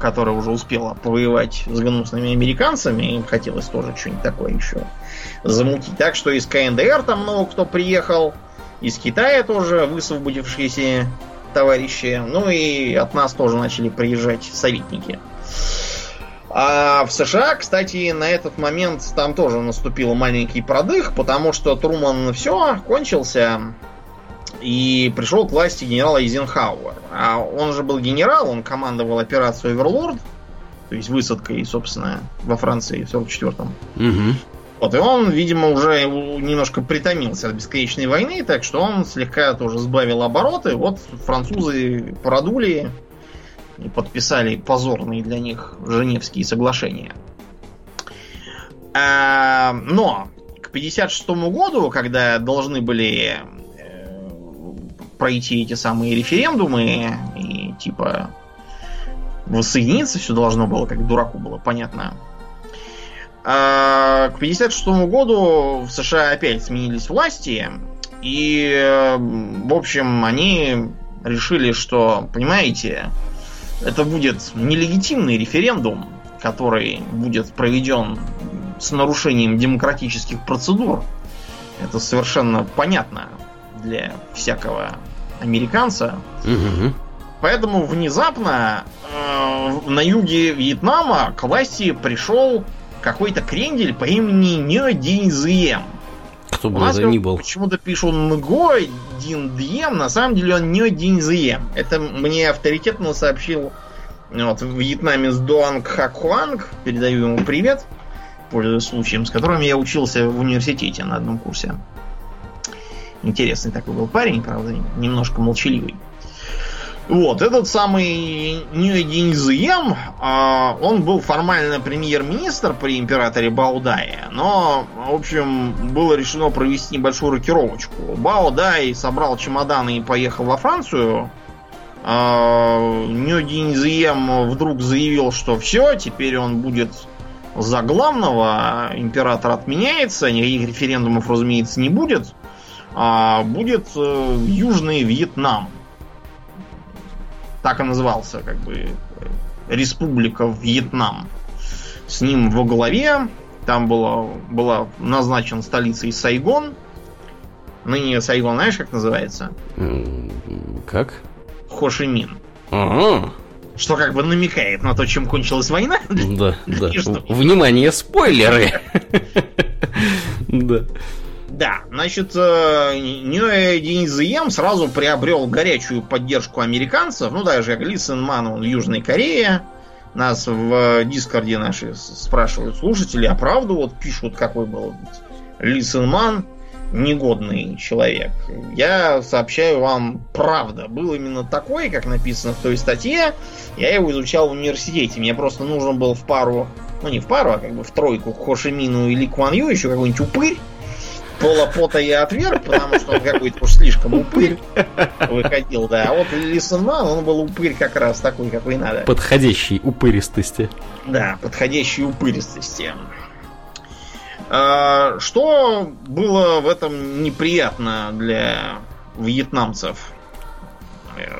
которая уже успела повоевать с гнусными американцами, им хотелось тоже что-нибудь такое еще замутить. Так что из КНДР там много кто приехал, из Китая тоже высвободившиеся товарищи, ну и от нас тоже начали приезжать советники. А в США, кстати, на этот момент там тоже наступил маленький продых, потому что Труман все, кончился, и пришел к власти генерал Эйзенхауэр. А он же был генерал, он командовал операцией Оверлорд, то есть высадкой, собственно, во Франции в 44-м. Угу. Вот, и он, видимо, уже немножко притомился от бесконечной войны, так что он слегка тоже сбавил обороты. Вот французы продули и подписали позорные для них Женевские соглашения. А, но к 56 году, когда должны были э, пройти эти самые референдумы и типа воссоединиться все должно было, как дураку было понятно. А, к 56 году в США опять сменились власти, и, в общем, они решили, что, понимаете, это будет нелегитимный референдум, который будет проведен с нарушением демократических процедур. Это совершенно понятно для всякого американца. Угу. Поэтому внезапно э, на юге Вьетнама к власти пришел какой-то крендель по имени Нё Динь Зием. Кто бы это ни был. Почему-то пишут Дин Дием, на самом деле он Нё Динь Зием. Это мне авторитетно сообщил вот, вьетнамец Дуанг Хакуанг. Передаю ему привет, пользуясь случаем, с которым я учился в университете на одном курсе. Интересный такой был парень, правда, немножко молчаливый. Вот, этот самый Ньюэдин Зием, а, он был формально премьер-министр при императоре Баудае, но, в общем, было решено провести небольшую рокировочку. Баудай собрал чемоданы и поехал во Францию. А, Ньюэдин Зием вдруг заявил, что все, теперь он будет за главного, император отменяется, никаких референдумов, разумеется, не будет. А будет э, Южный Вьетнам так и назывался, как бы Республика Вьетнам. С ним во главе там было, была назначен столицей Сайгон. Ныне Сайгон, знаешь, как называется? Как? Хошимин. Ага. Что как бы намекает на то, чем кончилась война. Да, да. Внимание, спойлеры! Да. Да, значит, э, Ньюэ Денизием сразу приобрел горячую поддержку американцев. Ну, даже как Ли Сен Ман, он Южной Корее. Нас в Дискорде наши спрашивают слушатели, а правду вот пишут, какой был Ли Сен Ман негодный человек. Я сообщаю вам, правда, был именно такой, как написано в той статье. Я его изучал в университете. Мне просто нужен был в пару, ну не в пару, а как бы в тройку к Хошимину или Ю еще какой-нибудь упырь. Пола пота я отверг, потому что он какой-то уж слишком упырь выходил, да. А вот Лисенман, он был упырь как раз такой, какой надо. Подходящей упыристости. Да, подходящей упыристости. А, Что было в этом неприятно для вьетнамцев?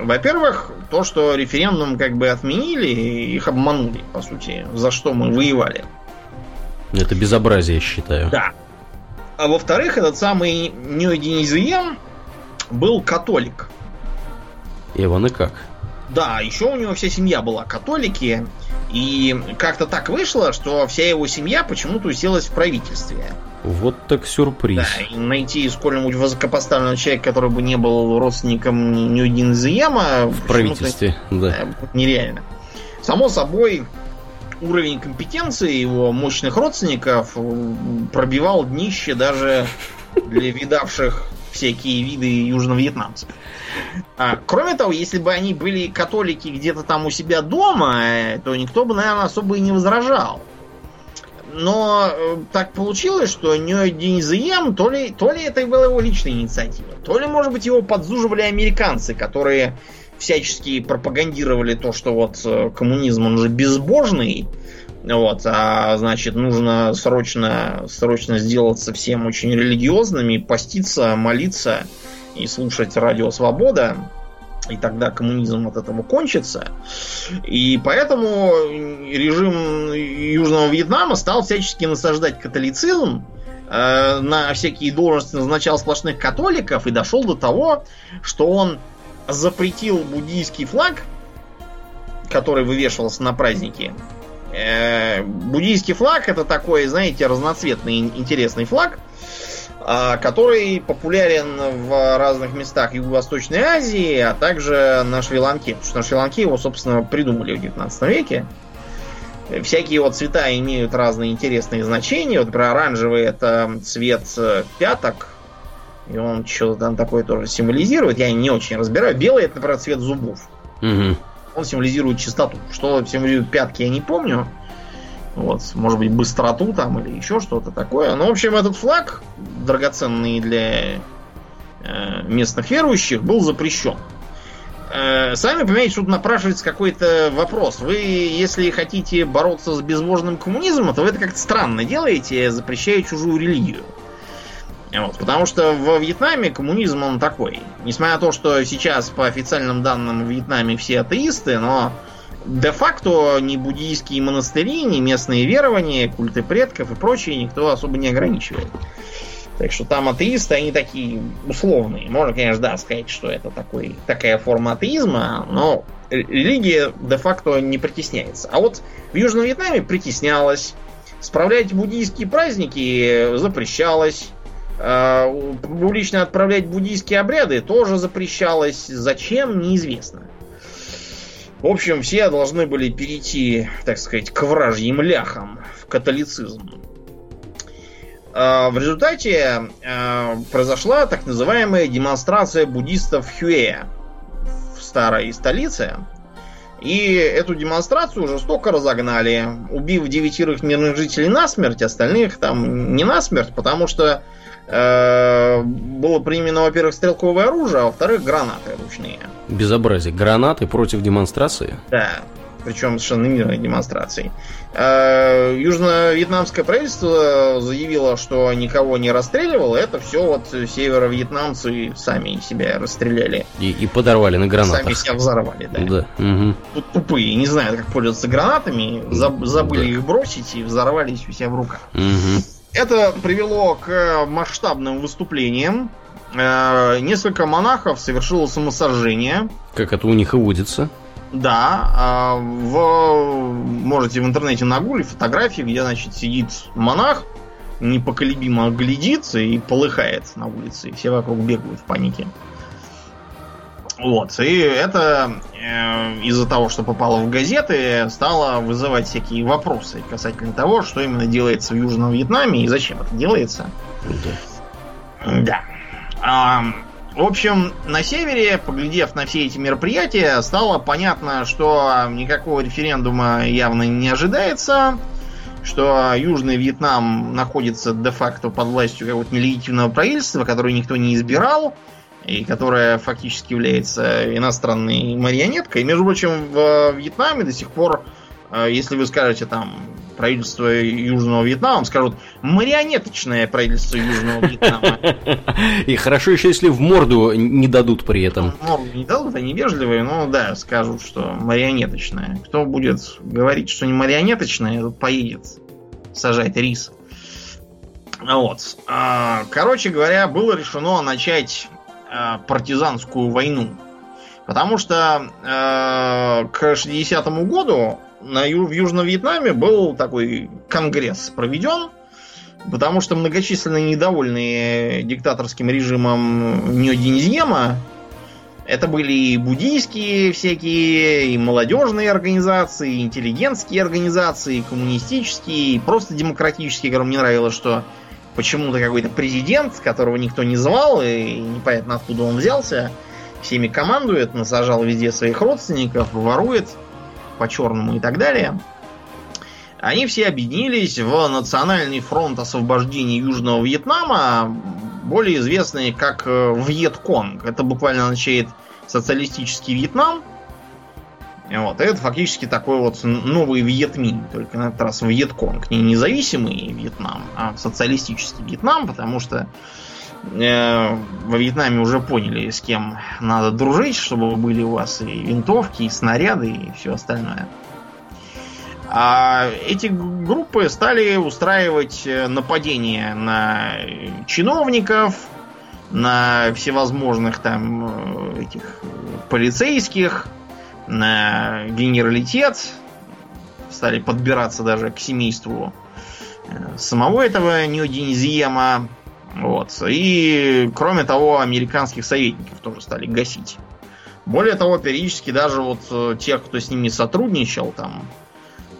Во-первых, то, что референдум как бы отменили, их обманули, по сути, за что мы воевали. Это безобразие, считаю. Да. А во-вторых, этот самый Ньюдинизием был католик. Иван и как? Да, еще у него вся семья была католики. И как-то так вышло, что вся его семья почему-то уселась в правительстве. Вот так сюрприз. Да, и найти сколь-нибудь высокопоставленного человека, который бы не был родственником Ньюдинзиема В правительстве, да. нереально. Само собой, уровень компетенции его мощных родственников м, пробивал днище даже для видавших всякие виды южно-вьетнамцев. А, кроме того, если бы они были католики где-то там у себя дома, э, то никто бы, наверное, особо и не возражал. Но э, так получилось, что Ньо Динзием, то ли, то ли это была его личная инициатива, то ли, может быть, его подзуживали американцы, которые всячески пропагандировали то, что вот э, коммунизм, он же безбожный, вот, а значит, нужно срочно, срочно сделаться всем очень религиозными, поститься, молиться и слушать радио Свобода. И тогда коммунизм от этого кончится. И поэтому режим Южного Вьетнама стал всячески насаждать католицизм, э, на всякие должности назначал сплошных католиков и дошел до того, что он запретил буддийский флаг, который вывешивался на праздники Э, буддийский флаг это такой, знаете, разноцветный интересный флаг, э, который популярен в разных местах Юго-Восточной Азии, а также на Шри-Ланке. Потому что на Шри-Ланке его, собственно, придумали в 19 веке. Всякие вот цвета имеют разные интересные значения. Вот, например, оранжевый это цвет пяток, и он что-то там такое тоже символизирует. Я не очень разбираю. Белый это, например, цвет зубов. Угу. Он символизирует чистоту. Что символизирует пятки, я не помню. Вот, может быть, быстроту там или еще что-то такое. Но, в общем, этот флаг, драгоценный для э, местных верующих, был запрещен. Э, сами понимаете, тут напрашивается какой-то вопрос. Вы, если хотите бороться с безбожным коммунизмом, то вы это как-то странно делаете, запрещая чужую религию. Вот, потому что в Вьетнаме коммунизм он такой. Несмотря на то, что сейчас по официальным данным в Вьетнаме все атеисты, но де-факто ни буддийские монастыри, ни местные верования, культы предков и прочее никто особо не ограничивает. Так что там атеисты, они такие условные. Можно, конечно, да, сказать, что это такой, такая форма атеизма, но религия де-факто не притесняется. А вот в Южном Вьетнаме притеснялась. Справлять буддийские праздники запрещалось. А, публично отправлять буддийские обряды тоже запрещалось. Зачем, неизвестно. В общем, все должны были перейти, так сказать, к вражьим ляхам в католицизм. А, в результате а, произошла так называемая демонстрация буддистов Хюэ в старой столице. И эту демонстрацию жестоко разогнали, убив девятерых мирных жителей насмерть, остальных там не насмерть, потому что было применено, во-первых, стрелковое оружие, а во-вторых, гранаты ручные. Безобразие. Гранаты против демонстрации? Да, причем совершенно мирной демонстрации. Э, южно-вьетнамское правительство заявило, что никого не расстреливало. Это все вот северо-вьетнамцы сами себя расстреляли. И, и подорвали на гранатах. Сами себя взорвали, да. да. Угу. Тут тупые, не знают, как пользоваться гранатами, забыли да. их бросить и взорвались у себя в руках. Угу. Это привело к масштабным выступлениям. Э, несколько монахов совершило самосожжение. Как это у них и водится. Да, а, в, можете в интернете нагуглить фотографии, где, значит, сидит монах, непоколебимо глядится и полыхает на улице, и все вокруг бегают в панике. Вот, и это э, из-за того, что попало в газеты, стало вызывать всякие вопросы касательно того, что именно делается в Южном Вьетнаме и зачем это делается. Да. да. А, в общем, на севере, поглядев на все эти мероприятия, стало понятно, что никакого референдума явно не ожидается, что Южный Вьетнам находится де-факто под властью какого-то нелегитимного правительства, которое никто не избирал, и которая фактически является иностранной марионеткой. И, между прочим, в Вьетнаме до сих пор, э, если вы скажете там правительство Южного Вьетнама, скажут марионеточное правительство Южного Вьетнама. И хорошо еще, если в морду не дадут при этом. В морду не дадут, они вежливые, но да, скажут, что марионеточное. Кто будет говорить, что не марионеточное, тот поедет сажать рис. Вот. А, короче говоря, было решено начать Э, партизанскую войну. Потому что э, к 60-му году на, в Южном Вьетнаме был такой конгресс проведен, потому что многочисленные недовольные диктаторским режимом Ньодинзьема, это были и буддийские всякие, и молодежные организации, и интеллигентские организации, и коммунистические, и просто демократические, которым не нравилось, что почему-то какой-то президент, которого никто не звал, и непонятно откуда он взялся, всеми командует, насажал везде своих родственников, ворует по-черному и так далее. Они все объединились в Национальный фронт освобождения Южного Вьетнама, более известный как э, Вьетконг. Это буквально означает социалистический Вьетнам – вот, это фактически такой вот новый Вьетмин, только на этот раз Вьетконг. Не независимый Вьетнам, а социалистический Вьетнам, потому что э, во Вьетнаме уже поняли, с кем надо дружить, чтобы были у вас и винтовки, и снаряды, и все остальное. А эти группы стали устраивать э, нападения на чиновников, на всевозможных там э, этих полицейских, на генералитет, стали подбираться даже к семейству э, самого этого Ньюдинзиема. Вот. И, кроме того, американских советников тоже стали гасить. Более того, периодически даже вот э, тех, кто с ними сотрудничал, там,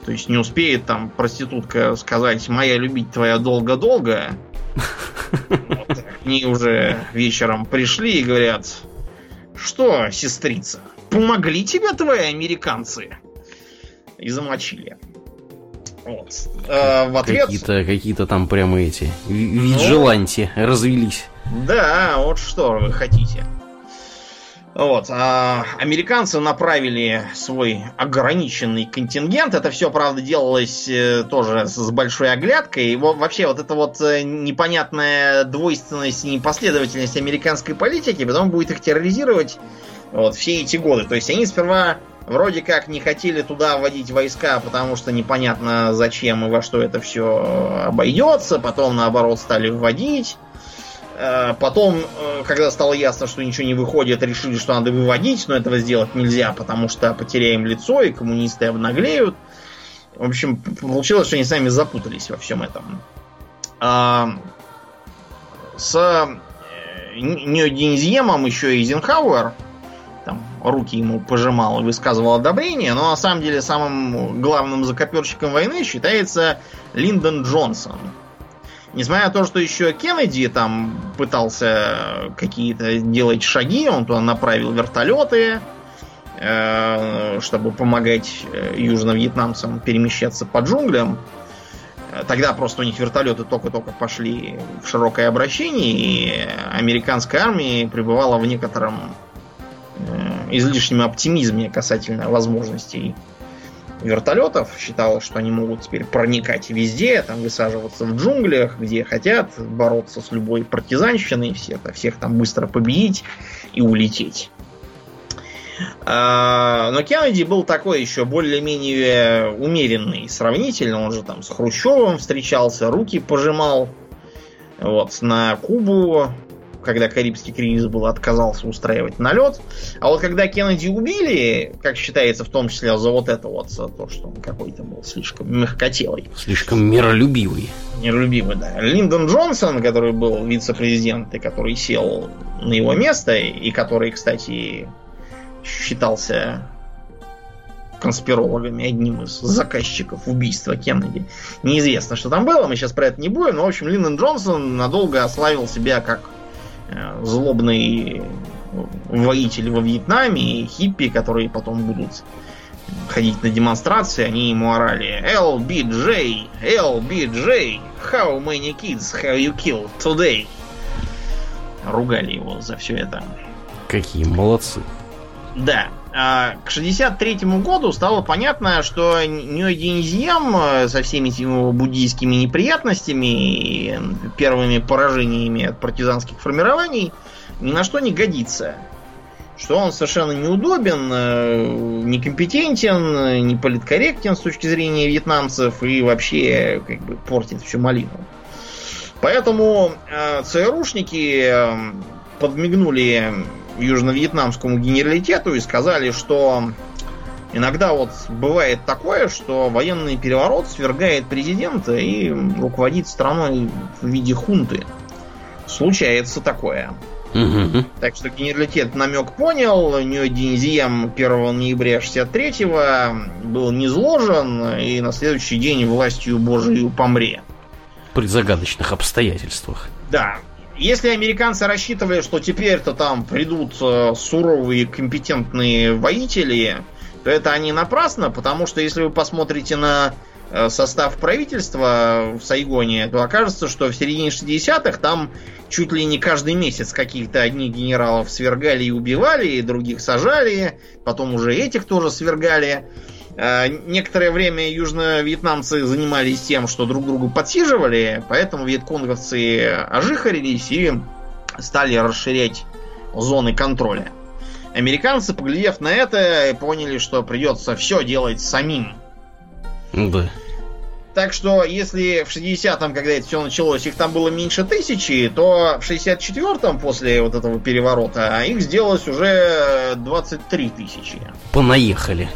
то есть не успеет там проститутка сказать «моя любить твоя долго-долго», вот, они уже вечером пришли и говорят «Что, сестрица, помогли тебе твои американцы?» И замочили. Вот. А, в ответ... Какие-то какие там прямо эти виджеланти ну, развелись. Да, вот что вы хотите. Вот. А американцы направили свой ограниченный контингент. Это все, правда, делалось э, тоже с большой оглядкой. И вообще вот эта вот э, непонятная двойственность и непоследовательность американской политики потом будет их терроризировать вот, все эти годы. То есть они сперва вроде как не хотели туда вводить войска, потому что непонятно зачем и во что это все обойдется. Потом, наоборот, стали вводить. Э, потом, э, когда стало ясно, что ничего не выходит, решили, что надо выводить, но этого сделать нельзя, потому что потеряем лицо, и коммунисты обнаглеют. В общем, получилось, что они сами запутались во всем этом. А, с э, Неодинзьемом еще и Зенхауэр там руки ему пожимал и высказывал одобрение, но на самом деле самым главным закоперщиком войны считается Линдон Джонсон – Несмотря на то, что еще Кеннеди там пытался какие-то делать шаги, он туда направил вертолеты, э, чтобы помогать э, южно-вьетнамцам перемещаться по джунглям. Тогда просто у них вертолеты только-только пошли в широкое обращение, и американская армия пребывала в некотором излишнем оптимизме касательно возможностей вертолетов. Считалось, что они могут теперь проникать везде, там высаживаться в джунглях, где хотят, бороться с любой партизанщиной, всех, всех там быстро победить и улететь. А, но Кеннеди был такой еще более-менее умеренный сравнительно. Он же там с Хрущевым встречался, руки пожимал. Вот, на Кубу когда Карибский кризис был, отказался устраивать налет. А вот когда Кеннеди убили, как считается, в том числе за вот это вот, за то, что он какой-то был слишком мягкотелый. Слишком миролюбивый. Миролюбивый, да. Линдон Джонсон, который был вице-президент и который сел на его место, и который, кстати, считался конспирологами, одним из заказчиков убийства Кеннеди. Неизвестно, что там было, мы сейчас про это не будем, но, в общем, Линдон Джонсон надолго ославил себя как злобный воитель во Вьетнаме и хиппи, которые потом будут ходить на демонстрации, они ему орали LBJ, LBJ, how many kids have you killed today? Ругали его за все это. Какие молодцы. Да. А к 63 году стало понятно, что Ньодинзьям э, со всеми его буддийскими неприятностями и первыми поражениями от партизанских формирований ни на что не годится. Что он совершенно неудобен, э, некомпетентен, не политкорректен с точки зрения вьетнамцев и вообще как бы портит всю малину. Поэтому э, ЦРУшники э, подмигнули южно-вьетнамскому генералитету и сказали, что иногда вот бывает такое, что военный переворот свергает президента и руководит страной в виде хунты. Случается такое. Угу. Так что генералитет намек понял, Ньюдинзием 1 ноября 63-го был низложен и на следующий день властью Божию помре. При загадочных обстоятельствах. Да, если американцы рассчитывали, что теперь-то там придут э, суровые компетентные воители, то это они напрасно, потому что если вы посмотрите на э, состав правительства в Сайгоне, то окажется, что в середине 60-х там чуть ли не каждый месяц каких-то одних генералов свергали и убивали, и других сажали, потом уже этих тоже свергали. Э, некоторое время южно-вьетнамцы занимались тем, что друг другу подсиживали, поэтому вьетконговцы ожихарились и стали расширять зоны контроля. Американцы, поглядев на это, поняли, что придется все делать самим. Да. Так что, если в 60-м, когда это все началось, их там было меньше тысячи, то в 64-м, после вот этого переворота, их сделалось уже 23 тысячи. Понаехали.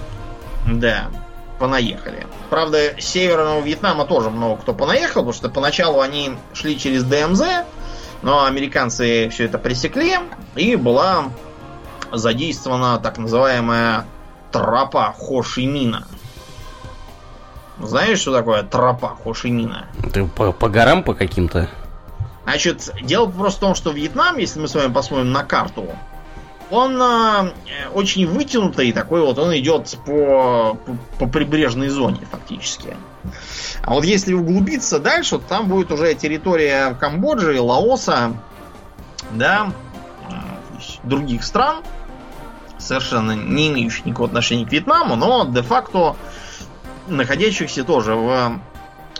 Да. понаехали. Правда, с Северного Вьетнама тоже много кто понаехал, потому что поначалу они шли через ДМЗ, но американцы все это пресекли, и была задействована так называемая тропа Хошимина. Знаешь, что такое тропа Хошимина? Ты по, по горам по каким-то? Значит, дело просто в том, что Вьетнам, если мы с вами посмотрим на карту, он э, очень вытянутый такой вот, он идет по, по, по прибрежной зоне фактически. А вот если углубиться дальше, то там будет уже территория Камбоджи, Лаоса, да, э, других стран, совершенно не имеющих никакого отношения к Вьетнаму, но де-факто находящихся тоже в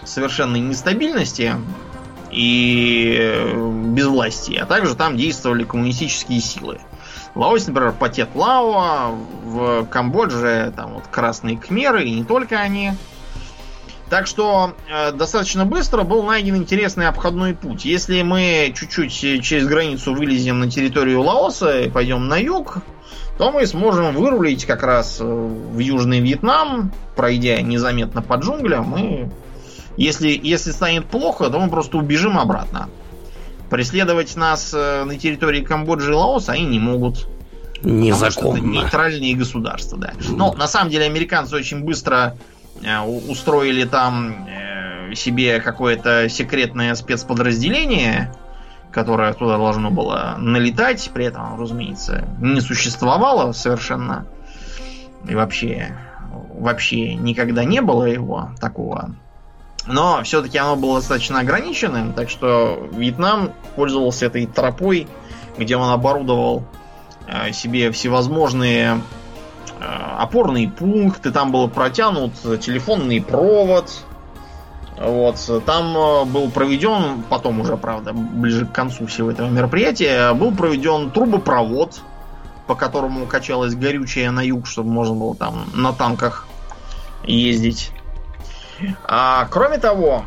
совершенной нестабильности и безвластии, а также там действовали коммунистические силы. В Лаосе, например, Патет Лао, в Камбодже там вот красные кхмеры, и не только они. Так что э, достаточно быстро был найден интересный обходной путь. Если мы чуть-чуть через границу вылезем на территорию Лаоса и пойдем на юг, то мы сможем вырулить как раз э, в Южный Вьетнам, пройдя незаметно по джунглям. И если, если станет плохо, то мы просто убежим обратно. Преследовать нас э, на территории Камбоджи и Лаоса они не могут. Незаконно. это нейтральные государства, да. Но на самом деле американцы очень быстро э, устроили там э, себе какое-то секретное спецподразделение, которое туда должно было налетать, при этом, разумеется, не существовало совершенно. И вообще, вообще никогда не было его такого но все-таки оно было достаточно ограниченным, так что Вьетнам пользовался этой тропой, где он оборудовал э, себе всевозможные э, опорные пункты, там был протянут телефонный провод. Вот, там э, был проведен, потом уже, правда, ближе к концу всего этого мероприятия, был проведен трубопровод, по которому качалось горючее на юг, чтобы можно было там на танках ездить. А, кроме того,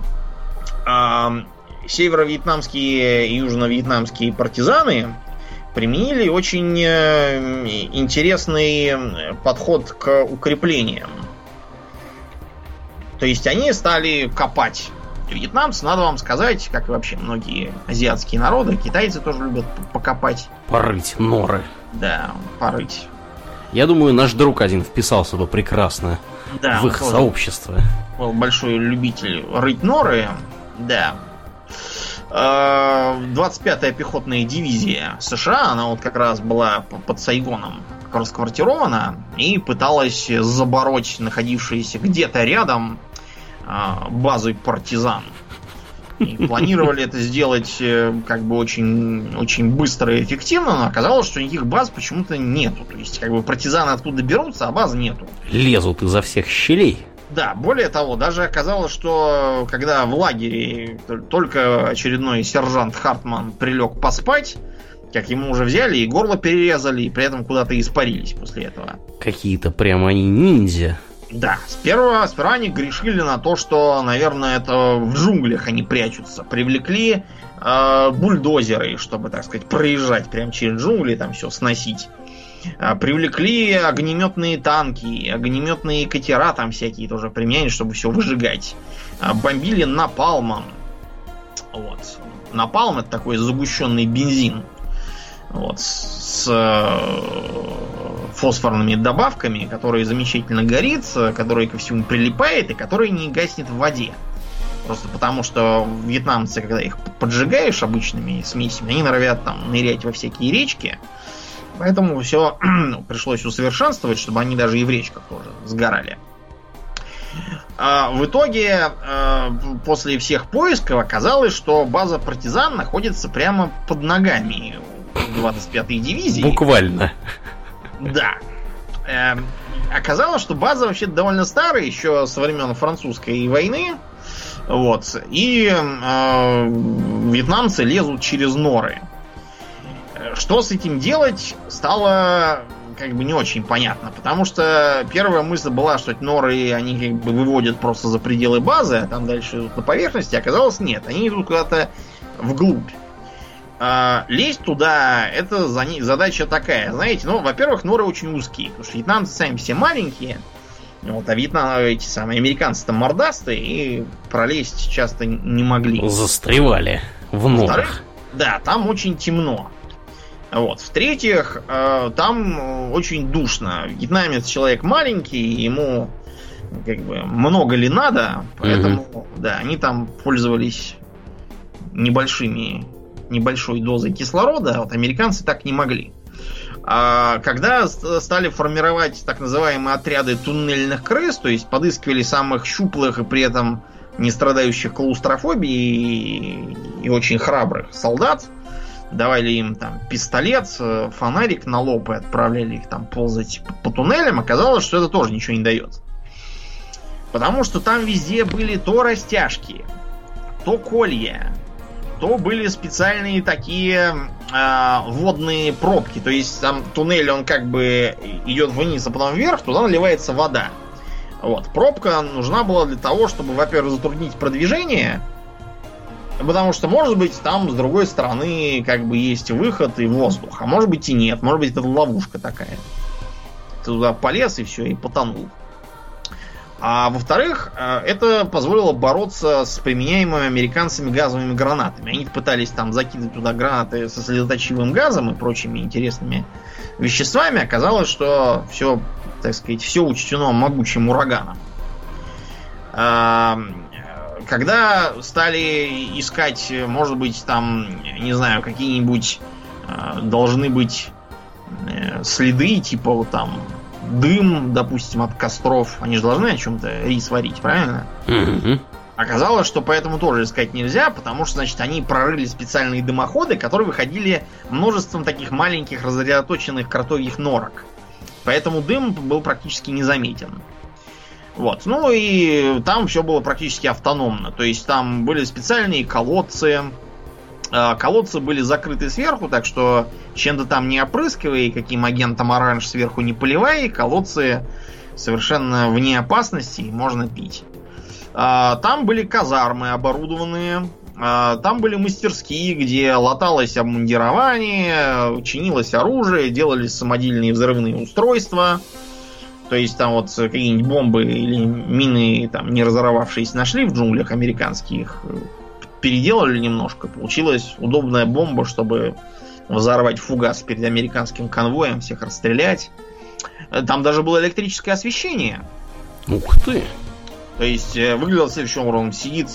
а, северо-вьетнамские и южно-вьетнамские партизаны применили очень э, интересный подход к укреплениям. То есть они стали копать. Вьетнамцы, надо вам сказать, как и вообще многие азиатские народы, китайцы тоже любят покопать. Порыть норы. Да, порыть. Я думаю, наш друг один вписался бы прекрасно да, в их сообщество был большой любитель рыть норы. Да. 25-я э, пехотная дивизия США, она вот как раз была под Сайгоном расквартирована и пыталась забороть находившиеся где-то рядом э, базы партизан. И планировали это сделать э, как бы очень, очень быстро и эффективно, но оказалось, что никаких баз почему-то нету. То есть, как бы партизаны откуда берутся, а баз нету. Лезут изо всех щелей. Да, более того, даже оказалось, что когда в лагере только очередной сержант Хартман прилег поспать, как ему уже взяли и горло перерезали, и при этом куда-то испарились после этого. Какие-то прямо они ниндзя. Да, сперва, сперва они грешили на то, что, наверное, это в джунглях они прячутся. Привлекли э, бульдозеры, чтобы, так сказать, проезжать прямо через джунгли, там все сносить. А, привлекли огнеметные танки, огнеметные катера там всякие тоже применяли, чтобы все выжигать. А, бомбили напалмом. Вот. Напалм это такой загущенный бензин. Вот. С э, фосфорными добавками, который замечательно горит, который ко всему прилипает и который не гаснет в воде. Просто потому, что вьетнамцы, когда их поджигаешь обычными смесями, они норовят там нырять во всякие речки. Поэтому все ну, пришлось усовершенствовать, чтобы они даже и в речках тоже сгорали. А в итоге, э, после всех поисков, оказалось, что база партизан находится прямо под ногами 25-й дивизии. Буквально. Да. Э, оказалось, что база вообще довольно старая, еще со времен французской войны. Вот. И э, вьетнамцы лезут через норы. Что с этим делать, стало как бы не очень понятно, потому что первая мысль была, что эти норы, они как бы выводят просто за пределы базы, а там дальше идут на поверхности, оказалось нет, они идут куда-то вглубь. А, лезть туда, это задача такая, знаете, ну, во-первых, норы очень узкие, потому что вьетнамцы сами все маленькие, Вот, а Вьетнам, эти самые американцы-то мордастые и пролезть часто не могли. Застревали в норах. Да, там очень темно. Вот. В-третьих, э, там очень душно. Вьетнамец человек маленький, ему как бы много ли надо, поэтому, угу. да, они там пользовались небольшими, небольшой дозой кислорода, а вот американцы так не могли. А когда стали формировать так называемые отряды туннельных крыс, то есть подыскивали самых щуплых и при этом не страдающих клаустрофобией и, и очень храбрых солдат, давали им там пистолет, фонарик на лоб и отправляли их там ползать по туннелям, оказалось, что это тоже ничего не дает. Потому что там везде были то растяжки, то колья, то были специальные такие э, водные пробки. То есть там туннель, он как бы идет вниз, а потом вверх, туда наливается вода. Вот. Пробка нужна была для того, чтобы, во-первых, затруднить продвижение, потому что, может быть, там с другой стороны как бы есть выход и воздух, а может быть и нет, может быть это ловушка такая. Ты туда полез и все, и потонул. А во-вторых, э, это позволило бороться с применяемыми американцами газовыми гранатами. Они пытались там закидывать туда гранаты со слезоточивым газом и прочими интересными веществами. Оказалось, что все, так сказать, все учтено могучим ураганом. А, когда стали искать, может быть, там, не знаю, какие-нибудь э, должны быть э, следы, типа вот там дым, допустим, от костров. Они же должны о чем-то рис варить, правильно? Угу. Оказалось, что поэтому тоже искать нельзя, потому что, значит, они прорыли специальные дымоходы, которые выходили множеством таких маленьких разрядоточенных кротовьих норок. Поэтому дым был практически незаметен. Вот. Ну и там все было практически автономно. То есть там были специальные колодцы, колодцы были закрыты сверху, так что чем-то там не опрыскивая, каким агентом оранж сверху не поливая, колодцы совершенно вне опасности, можно пить. А, там были казармы оборудованные, а, там были мастерские, где латалось обмундирование, чинилось оружие, делались самодельные взрывные устройства. То есть там вот какие-нибудь бомбы или мины, там не разорвавшиеся, нашли в джунглях американских, переделали немножко. Получилась удобная бомба, чтобы взорвать фугас перед американским конвоем, всех расстрелять. Там даже было электрическое освещение. Ух ты! То есть э, выглядело следующим образом. Сидит,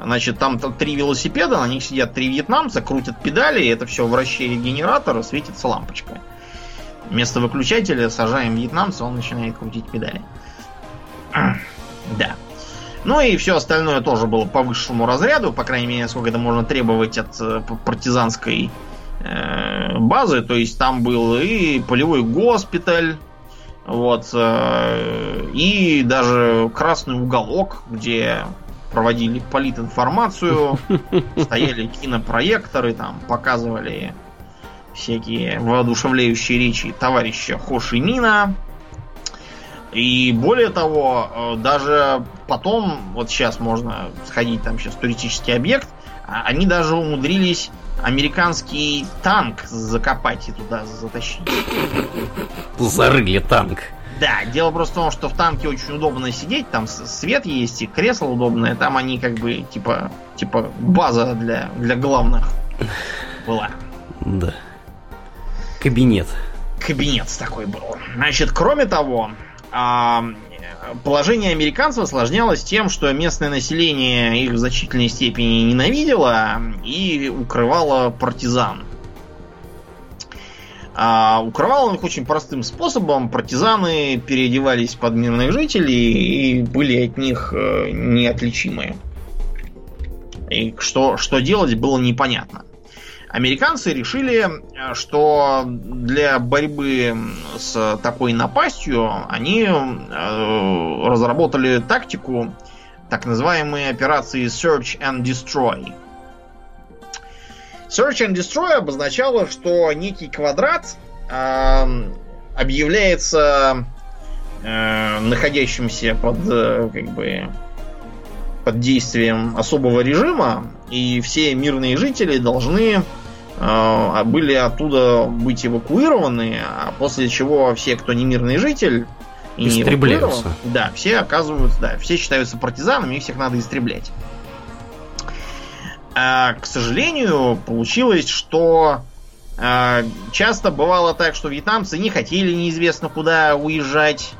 значит, там три велосипеда, на них сидят три вьетнамца, крутят педали, и это все вращает генератор, светится лампочка. Вместо выключателя сажаем вьетнамца, он начинает крутить педали. Да. Ну и все остальное тоже было по высшему разряду, по крайней мере, сколько это можно требовать от э, партизанской э, базы. То есть там был и полевой госпиталь, вот, э, и даже красный уголок, где проводили политинформацию, стояли кинопроекторы, там показывали всякие воодушевляющие речи товарища Хошимина. И более того, э, даже потом, вот сейчас можно сходить, там сейчас туристический объект, а они даже умудрились американский танк закопать и туда затащить. Зарыли танк. Да, дело просто в том, что в танке очень удобно сидеть, там свет есть и кресло удобное, там они как бы типа типа база для для главных была. Да. Кабинет. Кабинет такой был. Значит, кроме того, положение американцев осложнялось тем, что местное население их в значительной степени ненавидело и укрывало партизан. А укрывал он их очень простым способом. Партизаны переодевались под мирных жителей и были от них э, неотличимы. И что, что делать было непонятно. Американцы решили, что для борьбы с такой напастью они э, разработали тактику так называемой операции Search and Destroy. Search and Destroy обозначало, что некий квадрат э, объявляется э, находящимся под э, как бы под действием особого режима, и все мирные жители должны э, были оттуда быть эвакуированы, а после чего все, кто не мирный житель, и не Истребляются. эвакуирован, да, все оказываются, да, все считаются партизанами, их всех надо истреблять. А, к сожалению, получилось, что а, часто бывало так, что вьетнамцы не хотели неизвестно куда уезжать.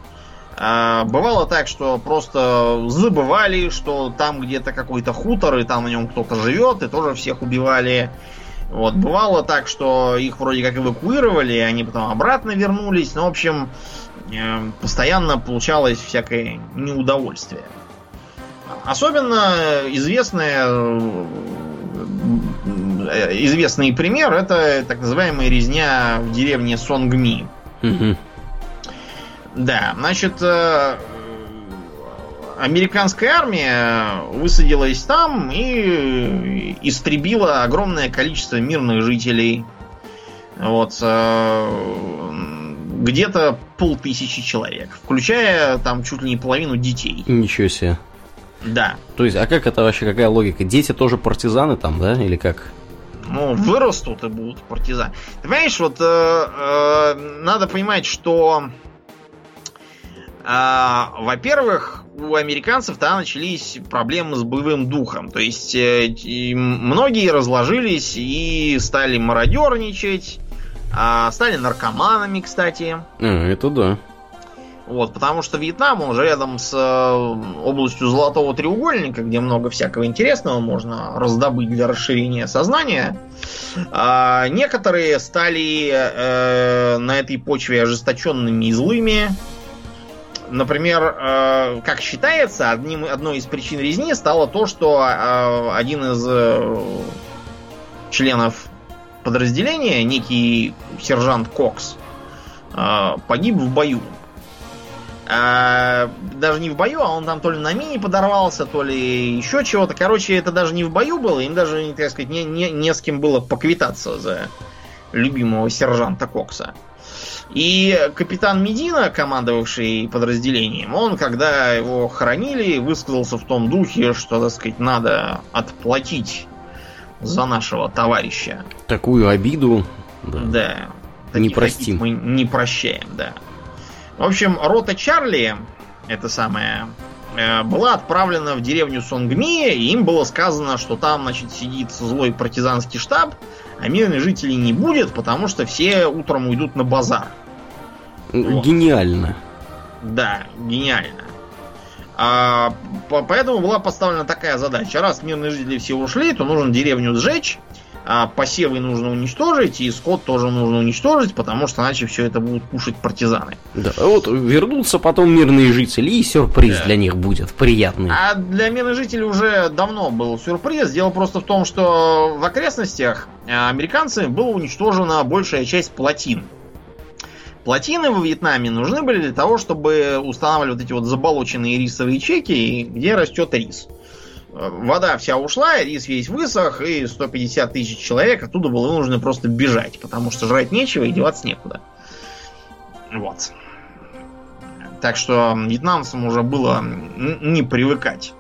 А, бывало так, что просто забывали, что там где-то какой-то хутор, и там на нем кто-то живет, и тоже всех убивали. Вот, бывало так, что их вроде как эвакуировали, и они потом обратно вернулись. Ну, в общем, э, постоянно получалось всякое неудовольствие. Особенно известное, э, известный пример это так называемая резня в деревне Сонгми. Мгм. Да, значит, э, американская армия высадилась там и истребила огромное количество мирных жителей. Вот, э, где-то полтысячи человек, включая там чуть ли не половину детей. Ничего себе. Да. То есть, а как это вообще, какая логика? Дети тоже партизаны там, да? Или как? Ну, вырастут и будут партизаны. Ты понимаешь, вот э, э, надо понимать, что, э, во-первых, у американцев тогда начались проблемы с боевым духом. То есть э, многие разложились и стали мародерничать, а, стали наркоманами, кстати. А, это да. Вот, потому что Вьетнам, он же рядом с э, областью Золотого треугольника, где много всякого интересного можно раздобыть для расширения сознания. А, некоторые стали э, на этой почве ожесточенными и злыми. Например, э, как считается, одним, одной из причин резни стало то, что э, один из э, членов подразделения, некий сержант Кокс, погиб в бою. А, даже не в бою, а он там то ли на мине подорвался, то ли еще чего-то. Короче, это даже не в бою было, им даже, так сказать, не, не, не с кем было поквитаться за любимого сержанта Кокса. И капитан Медина, командовавший подразделением, он, когда его хоронили, высказался в том духе, что, так сказать, надо отплатить за нашего товарища. Такую обиду. Да. Да. Не простим. Мы не прощаем, да. В общем, рота Чарли, это самое, э, была отправлена в деревню Сонгми, и им было сказано, что там, значит, сидит злой партизанский штаб, а мирных жителей не будет, потому что все утром уйдут на базар. Вот. Гениально. Да, гениально. А, по- поэтому была поставлена такая задача. Раз мирные жители все ушли, то нужно деревню сжечь, а посевы нужно уничтожить, и скот тоже нужно уничтожить, потому что иначе все это будут кушать партизаны. Да. Вот вернутся потом мирные жители, и сюрприз Да. для них будет приятный. А для мирных жителей уже давно был сюрприз. Дело просто в том, что в окрестностях э, американцами была уничтожена большая часть плотин. Плотины во Вьетнаме нужны были для того, чтобы устанавливать вот эти вот заболоченные рисовые чеки, где растет рис. Вода вся ушла, рис весь высох, и 150 тысяч человек оттуда было нужно просто бежать, потому что жрать нечего и деваться некуда. Вот. Так что вьетнамцам уже было не привыкать.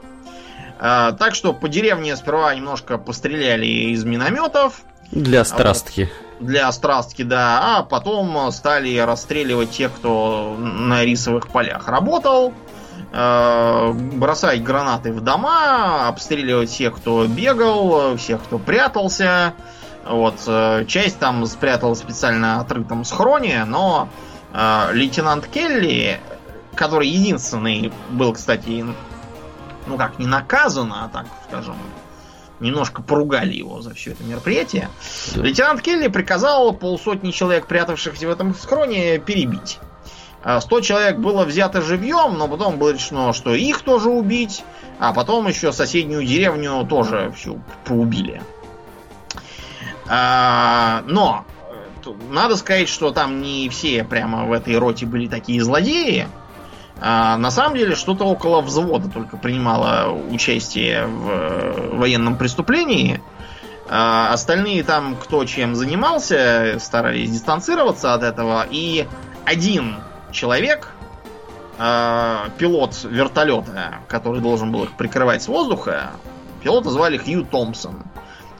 А, так что по деревне сперва немножко постреляли из минометов Для страстки. для страстки, да, а потом стали расстреливать тех, кто на рисовых полях работал, э, бросать гранаты в дома, обстреливать всех, кто бегал, всех, кто прятался. Вот, э, часть там спряталась в специально отрытом схроне, но э, лейтенант Келли, который единственный был, кстати, ну как, не наказан, а так, скажем, немножко поругали его за все это мероприятие. Да. Лейтенант Келли приказал полсотни человек, прятавшихся в этом схроне, перебить. А 100 человек было взято живьем, но потом было решено, что их тоже убить, а потом еще соседнюю деревню тоже всю поубили. А, но э, надо сказать, что там не все прямо в этой роте были такие злодеи. А, на самом деле, что-то около взвода только принимало участие в э, военном преступлении. А, остальные там, кто чем занимался, старались дистанцироваться от этого. И один человек, а, пилот вертолета, который должен был их прикрывать с воздуха, пилота звали Хью Томпсон.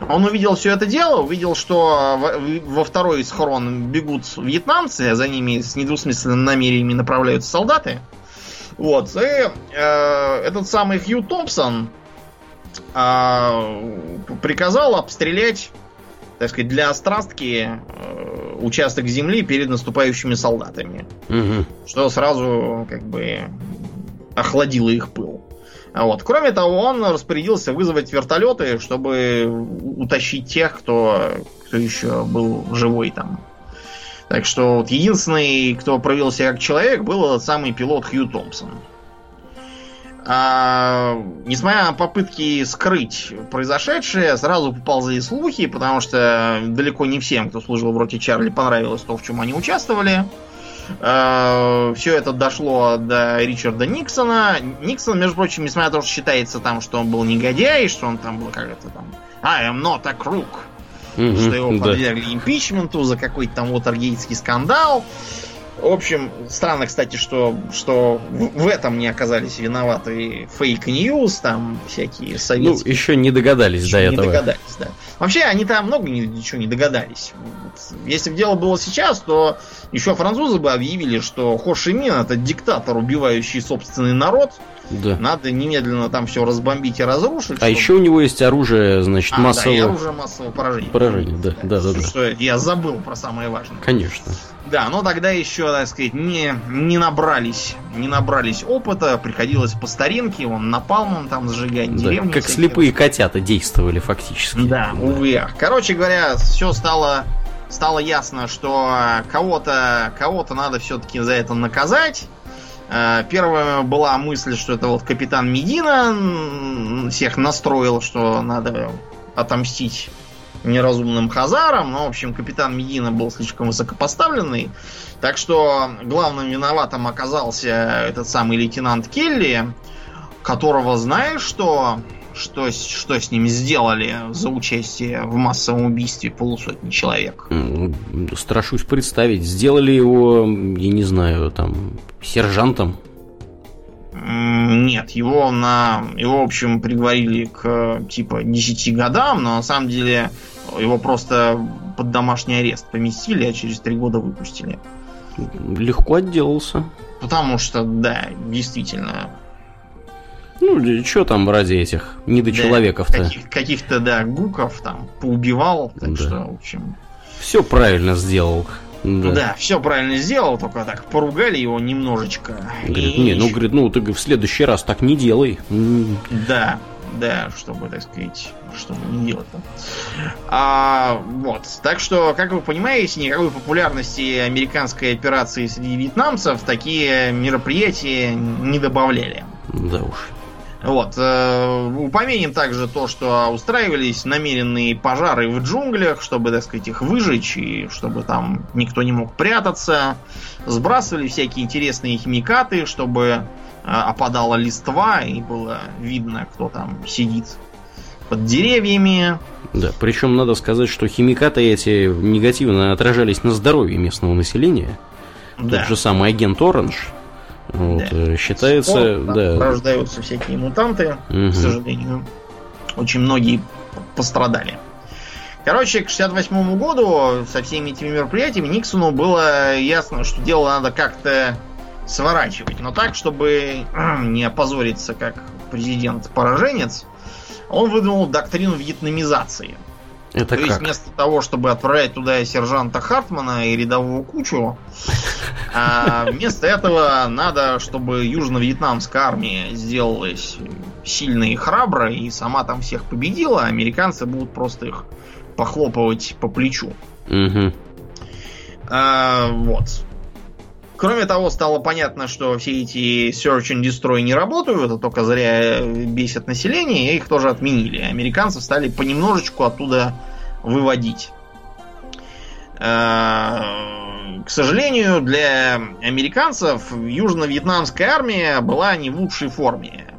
Он увидел все это дело, увидел, что во, во второй схрон бегут вьетнамцы, а за ними с недвусмысленными намерениями направляются солдаты. Вот. И э, этот самый Хью Томпсон э, приказал обстрелять, так сказать, для острастки э, участок земли перед наступающими солдатами. Угу. Что сразу как бы охладило их пыл. Вот. Кроме того, он распорядился вызвать вертолеты, чтобы утащить тех, кто, кто еще был живой там. Так что вот единственный, кто себя как человек, был этот самый пилот Хью Томпсон. А, несмотря на попытки скрыть произошедшее, сразу поползли слухи, потому что далеко не всем, кто служил в роте Чарли, понравилось то, в чем они участвовали. А, все это дошло до Ричарда Никсона. Никсон, между прочим, несмотря на то, что считается там, что он был негодяй, что он там был как-то там I am not a crook, Мгм, что его да. подвергли импичменту за какой-то там Уотергейтский скандал. В общем, странно, кстати, что, что в этом не оказались виноваты fake news, там всякие Ну, советские. еще не догадались Еще до не этого. догадались, да. Вообще, они там много ни- ничего не догадались. Если бы дело было сейчас, то еще французы бы объявили, что Хо Ши Мин это диктатор, убивающий собственный народ. Да. Надо немедленно там все разбомбить и разрушить. А чтобы- еще у него есть оружие, значит, А, да, и массового оружие массового поражения. поражения. Да, да, да, да. Что я забыл про самое важное. Конечно. Да, но тогда еще, так сказать, не, не набрались, не набрались опыта, приходилось по старинке, он напалмом там сжигать Да, деревни. Как слепые котята действовали фактически. Да, увы. ах. Короче говоря, все стало, стало ясно, что кого-то кого-то надо все-таки за это наказать. Э, Первая была мысль, что это вот капитан Медина всех настроил, что надо отомстить неразумным хазарам. Но, в общем, капитан Медина был слишком высокопоставленный. Так что главным виноватым оказался этот самый лейтенант Келли, которого знаешь, что что, что с ним сделали за участие в массовом убийстве полусотни человек. М, Страшусь представить. Сделали его, я не знаю, там, сержантом. Нет, его на его, в общем, приговорили к типа 10 годам, но на самом деле его просто под домашний арест поместили, а через три года выпустили. Легко отделался. Потому что, да, действительно, Ну, что там ради этих недочеловеков-то? каких- каких-то, да, гуков там поубивал, так Да. что, в общем, Все правильно сделал. Да. да, все правильно сделал, только так поругали его немножечко. Говорит, И- не, ну, говорит, ну, ты в следующий раз так не делай. Да, да, чтобы, так сказать, чтобы не делать там. А, вот. Так что, как вы понимаете, никакой популярности американской операции среди вьетнамцев такие мероприятия не добавляли. Да уж. Вот. э, Упомянем также то, что устраивались намеренные пожары в джунглях, чтобы, так сказать, их выжечь, и чтобы там никто не мог прятаться. Сбрасывали всякие интересные химикаты, чтобы э, опадала листва, и было видно, кто там сидит под деревьями. Да, причем надо сказать, что химикаты эти негативно отражались на здоровье местного населения. Да. Тот же самый агент Оранж вот, Да. э, считается, Спор, да, Рождаются всякие мутанты. мгм. к сожалению. Очень многие пострадали. Короче, к 68 году со всеми этими мероприятиями Никсону было ясно, что дело надо как-то сворачивать. Но так, чтобы не опозориться как президент-пораженец, он выдвинул доктрину вьетнамизации. Это То есть как? вместо того, чтобы отправлять туда сержанта Хартмана и рядового кучу, а вместо этого надо, чтобы южно-вьетнамская армия сделалась сильной и храброй, и сама там всех победила, а американцы будут просто их похлопывать по плечу. А, вот. Кроме того, стало понятно, что все эти Search and Destroy не работают, это только зря бесит население, и их тоже отменили. Американцы стали понемножечку оттуда выводить. А, К сожалению, для американцев южно-вьетнамская армия была не в лучшей форме.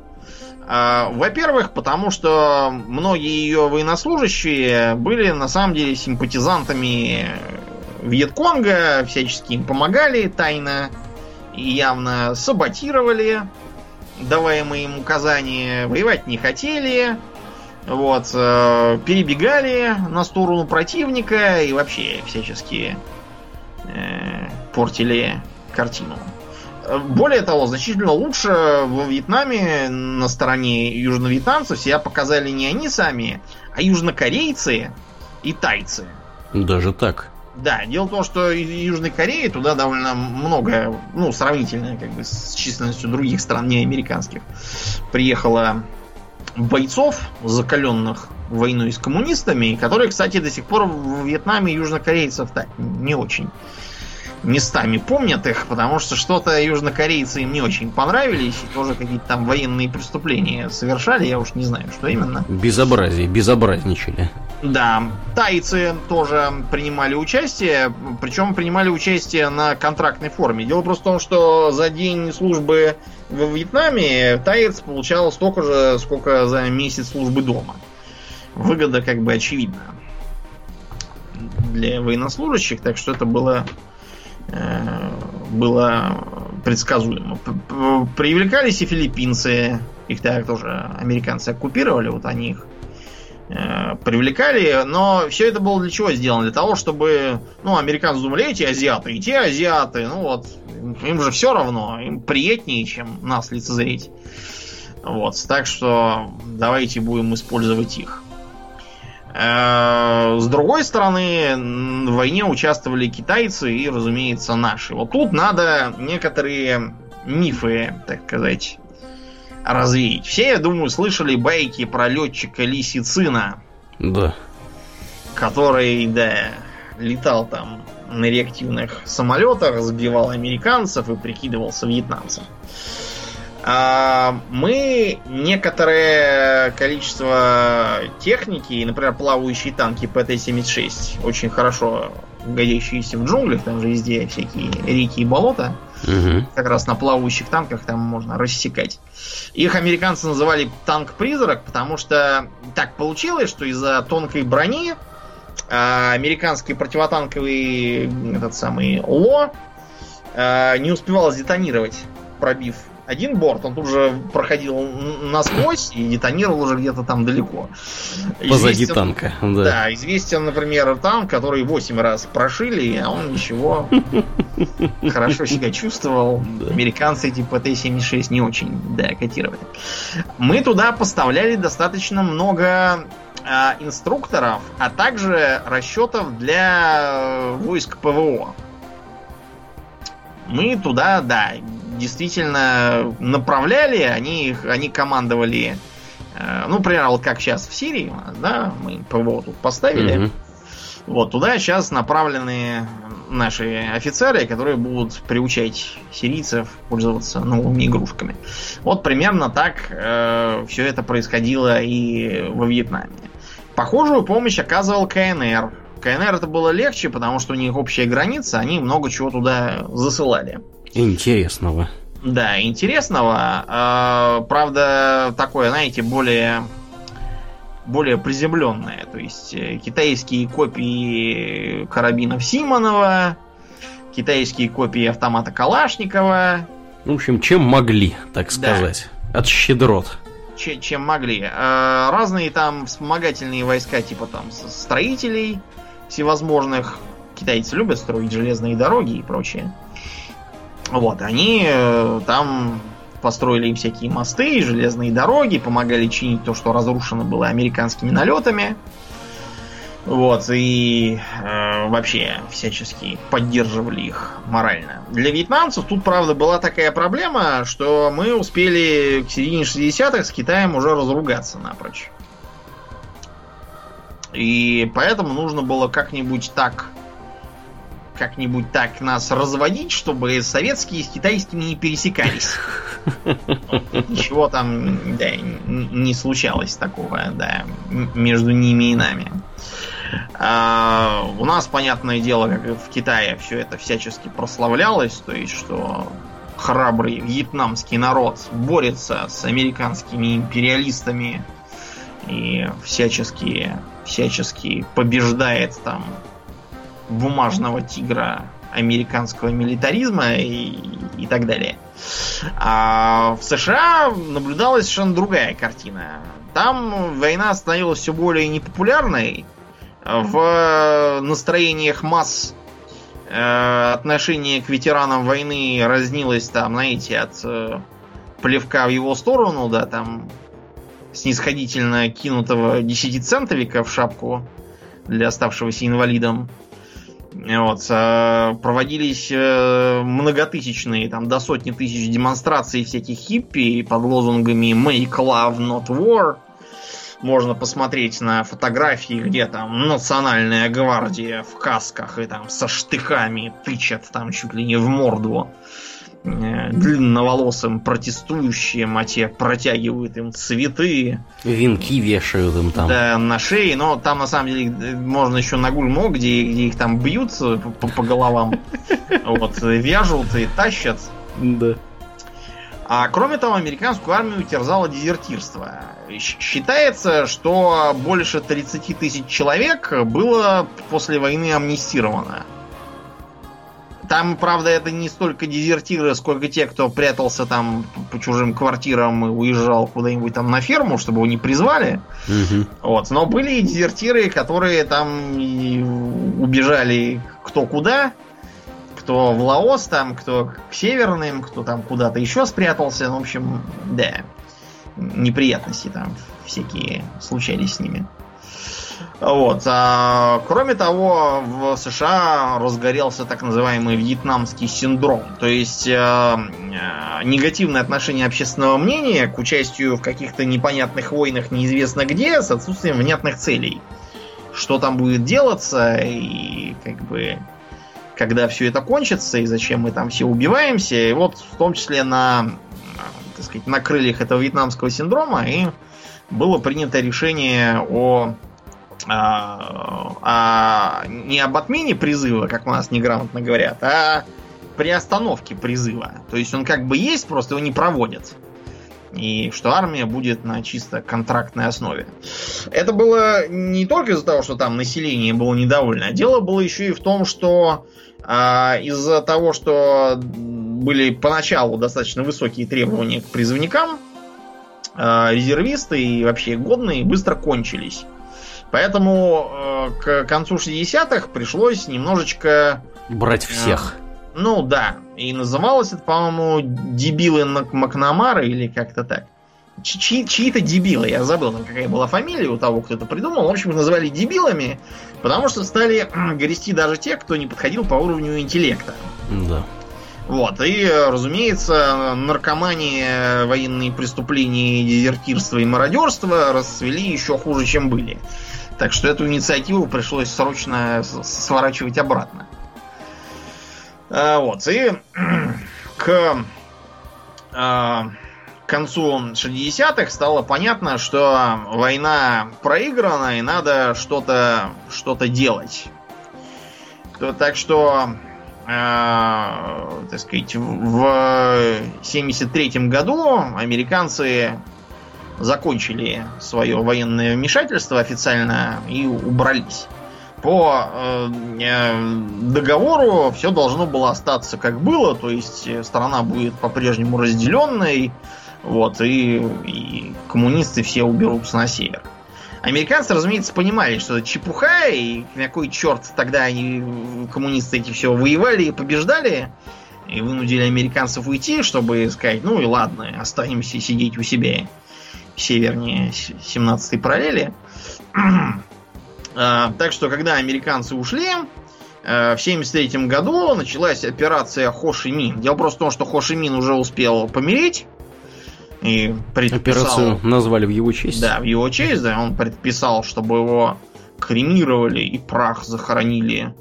А, Во-первых, потому что многие ее военнослужащие были на самом деле симпатизантами Вьетконга, всячески им помогали тайно и явно саботировали даваемые им указания, воевать не хотели, Вот, э, перебегали на сторону противника и вообще всячески э, портили картину. Более того, значительно лучше во Вьетнаме на стороне южновьетнамцев себя показали не они сами, а южнокорейцы и тайцы. Даже так. Да, дело в том, что Южной Кореи туда довольно много, ну, сравнительно как бы с численностью других стран, не американских, приехало бойцов, закаленных войной с коммунистами, которые, кстати, до сих пор в Вьетнаме южнокорейцев так не очень местами помнят их, потому что что-то южнокорейцы им не очень понравились, и тоже какие-то там военные преступления совершали, я уж не знаю, что именно. Безобразие, безобразничали. Да, тайцы тоже принимали участие, причем принимали участие на контрактной форме. Дело просто в том, что за день службы во Вьетнаме таец получал столько же, сколько за месяц службы дома. Выгода как бы очевидна для военнослужащих, так что это было было предсказуемо. Привлекались и филиппинцы, их так тоже американцы оккупировали, вот они их э, привлекали, но все это было для чего сделано? Для того, чтобы, ну, американцы думали, эти азиаты, и те азиаты, ну вот, им же все равно, им приятнее, чем нас лицезреть. Вот, так что давайте будем использовать их. Э, с другой стороны, в войне участвовали китайцы и, разумеется, наши. Вот тут надо некоторые мифы, так сказать, развеять. Все, я думаю, слышали байки про летчика Лисицина. Да. Который, да, летал там на реактивных самолетах, сбивал американцев и прикидывался вьетнамцем. А, мы некоторое количество техники, например, плавающие танки ПТ-76, очень хорошо годящиеся в джунглях, там же везде всякие реки и болота, угу. как раз на плавающих танках там можно рассекать. Их американцы называли танк-призрак, потому что так получилось, что из-за тонкой брони а, американский противотанковый этот самый ЛО а, не успевал сдетонировать, пробив один борт, он тут же проходил насквозь и детонировал уже где-то там далеко. Позади известен, танка. Да. да, известен, например, танк, который 8 раз прошили, а он ничего хорошо себя чувствовал. Американцы эти ПТ-76 не очень, да, котировали. Мы туда поставляли достаточно много а, инструкторов, а также расчетов для войск ПВО. Мы туда, да, действительно направляли, они, их, они командовали, э, ну, например, вот как сейчас в Сирии да, мы ПВО тут поставили. Mm-hmm. Вот туда сейчас направлены наши офицеры, которые будут приучать сирийцев пользоваться новыми игрушками. Вот примерно так э, все это происходило и во Вьетнаме. Похожую помощь оказывал КНР. КНР это было легче, потому что у них общая граница, они много чего туда засылали. Интересного. Да, интересного. Э, правда, такое, знаете, более более приземленное. То есть э, китайские копии карабинов Симонова, китайские копии автомата Калашникова. В общем, чем могли, так сказать. Да. От щедрот. Ч- чем могли. Э, разные там вспомогательные войска, типа там строителей всевозможных. Китайцы любят строить железные дороги и прочее. Вот, они э, там построили им всякие мосты, железные дороги, помогали чинить то, что разрушено было американскими налетами. Вот, и э, вообще всячески поддерживали их морально. Для вьетнамцев тут, правда, была такая проблема, что мы успели к середине 60-х с Китаем уже разругаться напрочь. И поэтому нужно было как-нибудь так как-нибудь так нас разводить, чтобы советские с китайскими не пересекались. Ничего там не случалось такого, да, между ними и нами. А, у нас, понятное дело, как в Китае, все это всячески прославлялось, то есть, что храбрый вьетнамский народ борется с американскими империалистами и всячески, всячески побеждает там бумажного тигра американского милитаризма и, и так далее. А в США наблюдалась совершенно другая картина. там война становилась все более непопулярной. В настроениях масс э, отношение к ветеранам войны разнилось там, знаете, от э, плевка в его сторону, да, там снисходительно кинутого десятицентовика в шапку для оставшегося инвалидом. Вот, э, проводились э, многотысячные, там, до сотни тысяч демонстраций всяких хиппи под лозунгами «Make love, not war». Можно посмотреть на фотографии, где там национальная гвардия в касках и там со штыками тычат там чуть ли не в морду длинноволосым протестующим, а те протягивают им цветы. Венки вешают им там. Да, на шее, но там на самом деле можно еще на гульмо, где, где их там бьют по, по головам. Вот, вяжут и тащат. Да. А кроме того, американскую армию терзало дезертирство. Считается, что больше 30 тысяч человек было после войны амнистировано. Там, правда, это не столько дезертиры, сколько те, кто прятался там по чужим квартирам и уезжал куда-нибудь там на ферму, чтобы его не призвали. Угу. Вот. Но были и дезертиры, которые там убежали кто куда, кто в Лаос, там, кто к северным, кто там куда-то еще спрятался. Ну, в общем, да, неприятности там всякие случались с ними. Вот. А, кроме того, в США разгорелся так называемый вьетнамский синдром. То есть э, э, негативное отношение общественного мнения к участию в каких-то непонятных войнах неизвестно где с отсутствием внятных целей. Что там будет делаться и как бы когда все это кончится и зачем мы там все убиваемся. И вот в том числе на, так сказать, на крыльях этого вьетнамского синдрома и было принято решение о а, а, не об отмене призыва, как у нас неграмотно говорят, а при остановке призыва. То есть он как бы есть, просто его не проводят. И что армия будет на чисто контрактной основе. Это было не только из-за того, что там население было недовольно, а дело было еще и в том, что а, из-за того, что были поначалу достаточно высокие требования к призывникам, а, резервисты и вообще годные быстро кончились. Поэтому э, к концу 60-х пришлось немножечко... Брать всех. Э, ну да. И называлось это, по-моему, дебилы Макнамара или как-то так. Чьи- чьи-то дебилы, я забыл, там какая была фамилия у того, кто это придумал. В общем, называли дебилами, потому что стали грести даже те, кто не подходил по уровню интеллекта. Да. Вот, и, разумеется, наркомания, военные преступления, дезертирство и мародерство расцвели еще хуже, чем были. Так что эту инициативу пришлось срочно сворачивать обратно. А, вот, и к а, концу 60-х стало понятно, что война проиграна и надо что-то что делать. Так что, э, так сказать, в 73 году американцы закончили свое военное вмешательство официально и убрались. По э, э, договору все должно было остаться как было, то есть страна будет по-прежнему разделенной, вот, и, и коммунисты все уберутся на север. Американцы, разумеется, понимали, что это чепуха, и на кой черт тогда они, коммунисты эти все воевали и побеждали, и вынудили американцев уйти, чтобы сказать, ну и ладно, останемся сидеть у себя севернее 17-й параллели. А, так что, когда американцы ушли, э, в 73 году началась операция Хошимин. Дело просто в том, что Хошимин уже успел помереть. И предписал... Операцию назвали в его честь. Да, в его честь, да. Он предписал, чтобы его кремировали и прах захоронили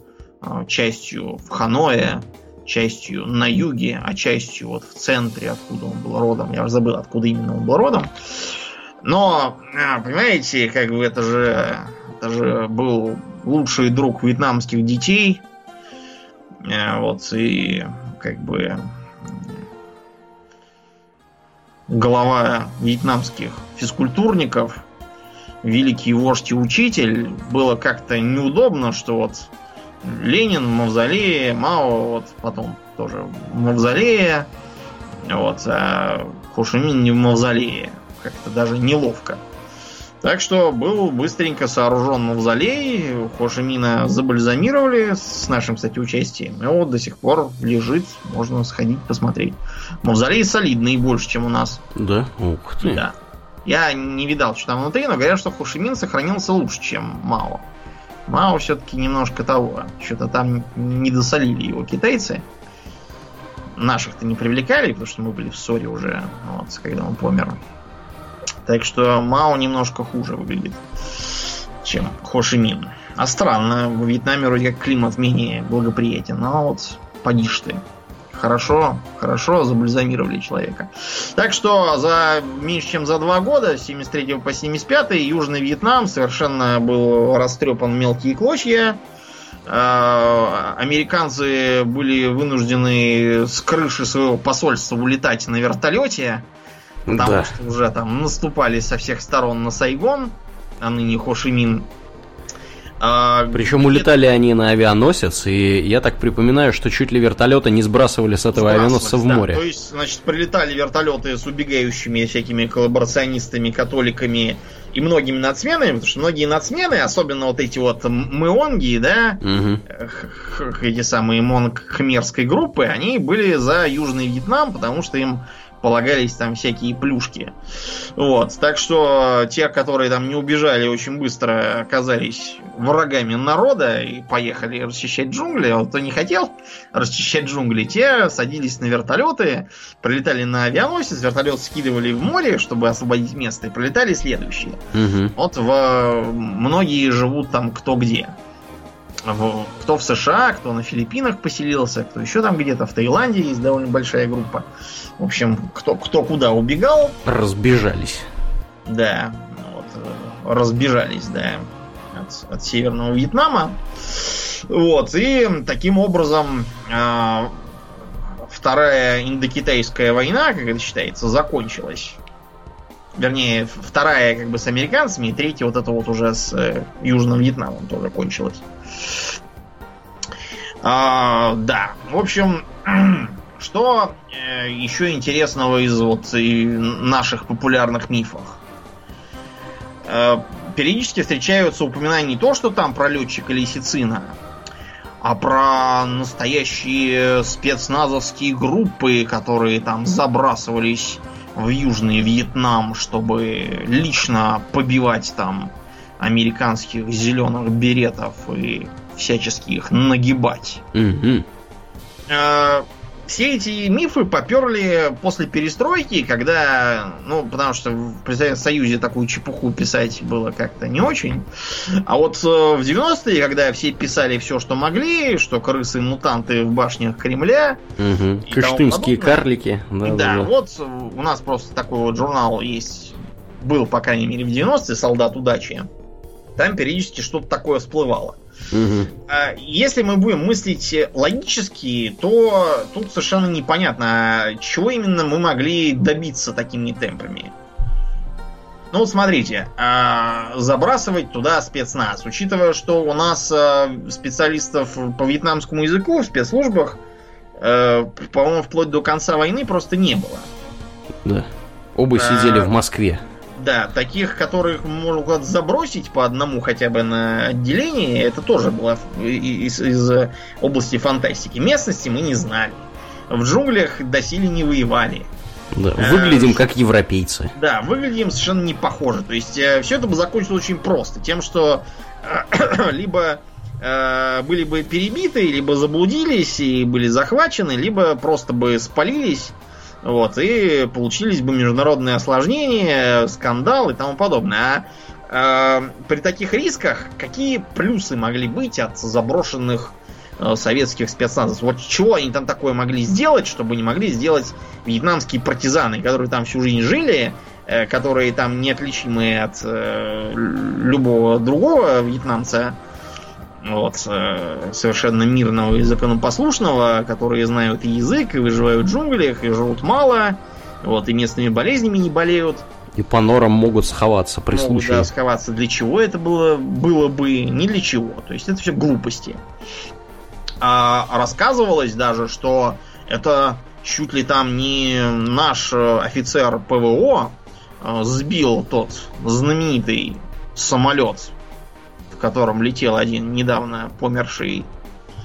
э, частью в Ханое, частью на юге, а частью вот в центре, откуда он был родом. Я уже забыл, откуда именно он был родом. Но, а, понимаете, как бы это же, это же был лучший друг вьетнамских детей. Э, вот, и как бы глава вьетнамских физкультурников, великий вождь и учитель, было как-то неудобно, что вот Ленин в мавзолее, Мао вот потом тоже в мавзолее, вот, а Хошимин не в мавзолее как-то даже неловко. Так что был быстренько сооружен мавзолей, Хошимина забальзамировали с нашим, кстати, участием. И вот до сих пор лежит, можно сходить посмотреть. Мавзолей солидный, больше, чем у нас. Да? Ух ты. Да. Я не видал, что там внутри, но говорят, что Хошимин сохранился лучше, чем Мао. Мао все-таки немножко того. Что-то там не досолили его китайцы. Наших-то не привлекали, потому что мы были в ссоре уже, вот, когда он помер. Так что Мао немножко хуже выглядит, чем Хошимин. А странно, в Вьетнаме вроде как климат менее благоприятен, но вот поди ты. Хорошо, хорошо забальзамировали человека. Так что за меньше чем за два года, с 73 по 75 Южный Вьетнам совершенно был растрепан мелкие клочья. А, американцы были вынуждены с крыши своего посольства улетать на вертолете, потому Да. что уже там наступали со всех сторон на Сайгон, а ныне Хошимин. А, Причем где-то улетали они на авианосец, и я так припоминаю, что чуть ли вертолеты не сбрасывали с этого авианосца в да. море. То есть, значит, прилетали вертолеты с убегающими всякими коллаборационистами, католиками и многими нацменами, потому что многие нацмены, особенно вот эти вот меонги, да, х- эти самые монг хмерской группы, они были за Южный Вьетнам, потому что им полагались там всякие плюшки. Вот. Так что те, которые там не убежали, очень быстро оказались врагами народа и поехали расчищать джунгли. А вот кто не хотел расчищать джунгли, те садились на вертолеты, прилетали на авианосец, вертолет скидывали в море, чтобы освободить место, и прилетали следующие. Мгм. Вот в, многие живут там кто где. В- кто в США, кто на Филиппинах поселился, кто еще там где-то. В Таиланде есть довольно большая группа. В общем, кто, кто куда убегал, Разбежались. да, вот, э, разбежались, да, от, от Северного Вьетнама. Вот, и таким образом а, Вторая Индокитайская война, как это считается, закончилась. Вернее, вторая как бы с американцами, и третья вот это вот уже с э, Южным Вьетнамом тоже кончилась. А, да, в общем, что э, еще интересного из вот наших популярных мифов? Э, периодически встречаются упоминания не то, что там про летчика Лисицина, а про настоящие спецназовские группы, которые там забрасывались в Южный Вьетнам, чтобы лично побивать там американских зеленых беретов и всячески их нагибать. Мгм. Э, все эти мифы поперли после перестройки, когда, ну, потому что в Советском Союзе такую чепуху писать было как-то не очень. А вот э, в 90-е, когда все писали все, что могли, что крысы-мутанты в башнях Кремля. И Кыштымские карлики. Да, да, да, да. вот э, у нас просто такой вот журнал есть, был, по крайней мере, в 90-е, «Солдат удачи». Там периодически что-то такое всплывало. А, Если мы будем мыслить логически, то тут совершенно непонятно, а чего именно мы могли добиться такими темпами. Ну вот смотрите, а, забрасывать туда спецназ, учитывая, что у нас специалистов по вьетнамскому языку в спецслужбах, по-моему, вплоть до конца войны просто не было. Да. Оба А, сидели в Москве. Да, таких, которых можно куда-то забросить по одному хотя бы на отделение, это тоже было из, из э, области фантастики. Местности мы не знали. В джунглях доселе не воевали. Да. э, Выглядим как европейцы. Да, выглядим совершенно не похоже. То есть все это бы закончилось очень просто. Тем, что э, либо э, были бы перебиты, либо заблудились и были захвачены, либо просто бы спалились. Вот, и получились бы международные осложнения, скандал и тому подобное. А э, при таких рисках какие плюсы могли быть от заброшенных э, советских спецназов? Вот чего они там такое могли сделать, чтобы не могли сделать вьетнамские партизаны, которые там всю жизнь жили, э, которые там неотличимы от э, любого другого вьетнамца, вот, э, совершенно мирного и законопослушного, которые знают и язык, и выживают в джунглях, и живут мало, вот, и местными болезнями не болеют. И по норам могут сховаться при Могут, случае. да, сховаться. Для чего это было, было бы? Не для чего. То есть это все глупости. А рассказывалось даже, что это чуть ли там не наш э, офицер ПВО э, сбил тот знаменитый самолет, в котором летел один недавно померший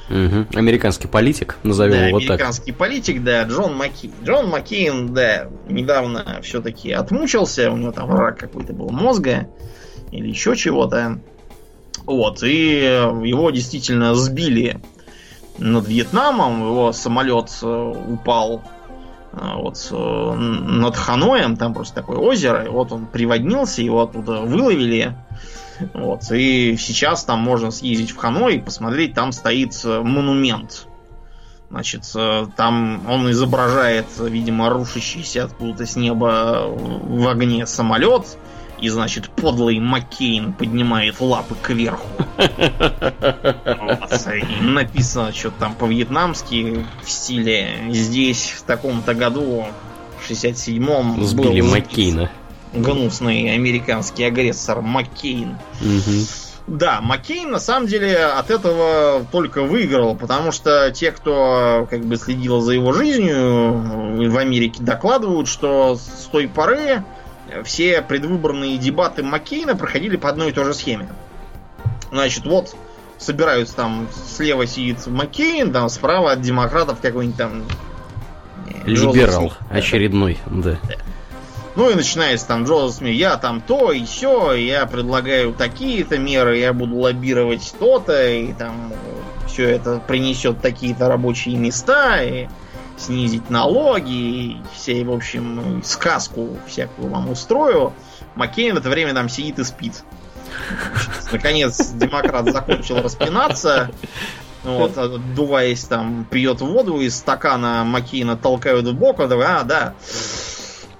Угу. Американский политик, назовем да, его так. американский политик, да, Джон Маккейн. Джон Маккейн, да, недавно все-таки отмучился, у него там рак какой-то был мозга или еще чего-то. Вот, и его действительно сбили над Вьетнамом, его самолет э, упал э, вот э, над Ханоем, там просто такое озеро, и вот он приводнился, его оттуда выловили, вот, и сейчас там можно съездить в Ханой и посмотреть, там стоит монумент. Значит, там он изображает, видимо, рушащийся откуда-то с неба в огне самолет, и, значит, подлый Маккейн поднимает лапы кверху. Вот. И написано что-то там по-вьетнамски в стиле «Здесь в таком-то году, в 67-м, Сбили Маккейна. Гнусный американский агрессор Маккейн». Мгм. Да, Маккейн на самом деле от этого только выиграл, потому что те, кто как бы следил за его жизнью в Америке, докладывают, что с той поры все предвыборные дебаты Маккейна проходили по одной и той же схеме. Значит, вот собираются там слева сидит Маккейн, там справа от демократов какой-нибудь там э, Джозеф Либерал очередной, да. Ну и начинается там Смит, я там то и все, я предлагаю такие-то меры, я буду лоббировать то-то, и там все это принесет такие-то рабочие места, и снизить налоги, и все, в общем, сказку всякую вам устрою. Маккейн в это время там сидит и спит. Наконец, демократ закончил распинаться. Вот, отдуваясь там, пьет воду из стакана Маккейна толкают в бок, а, да.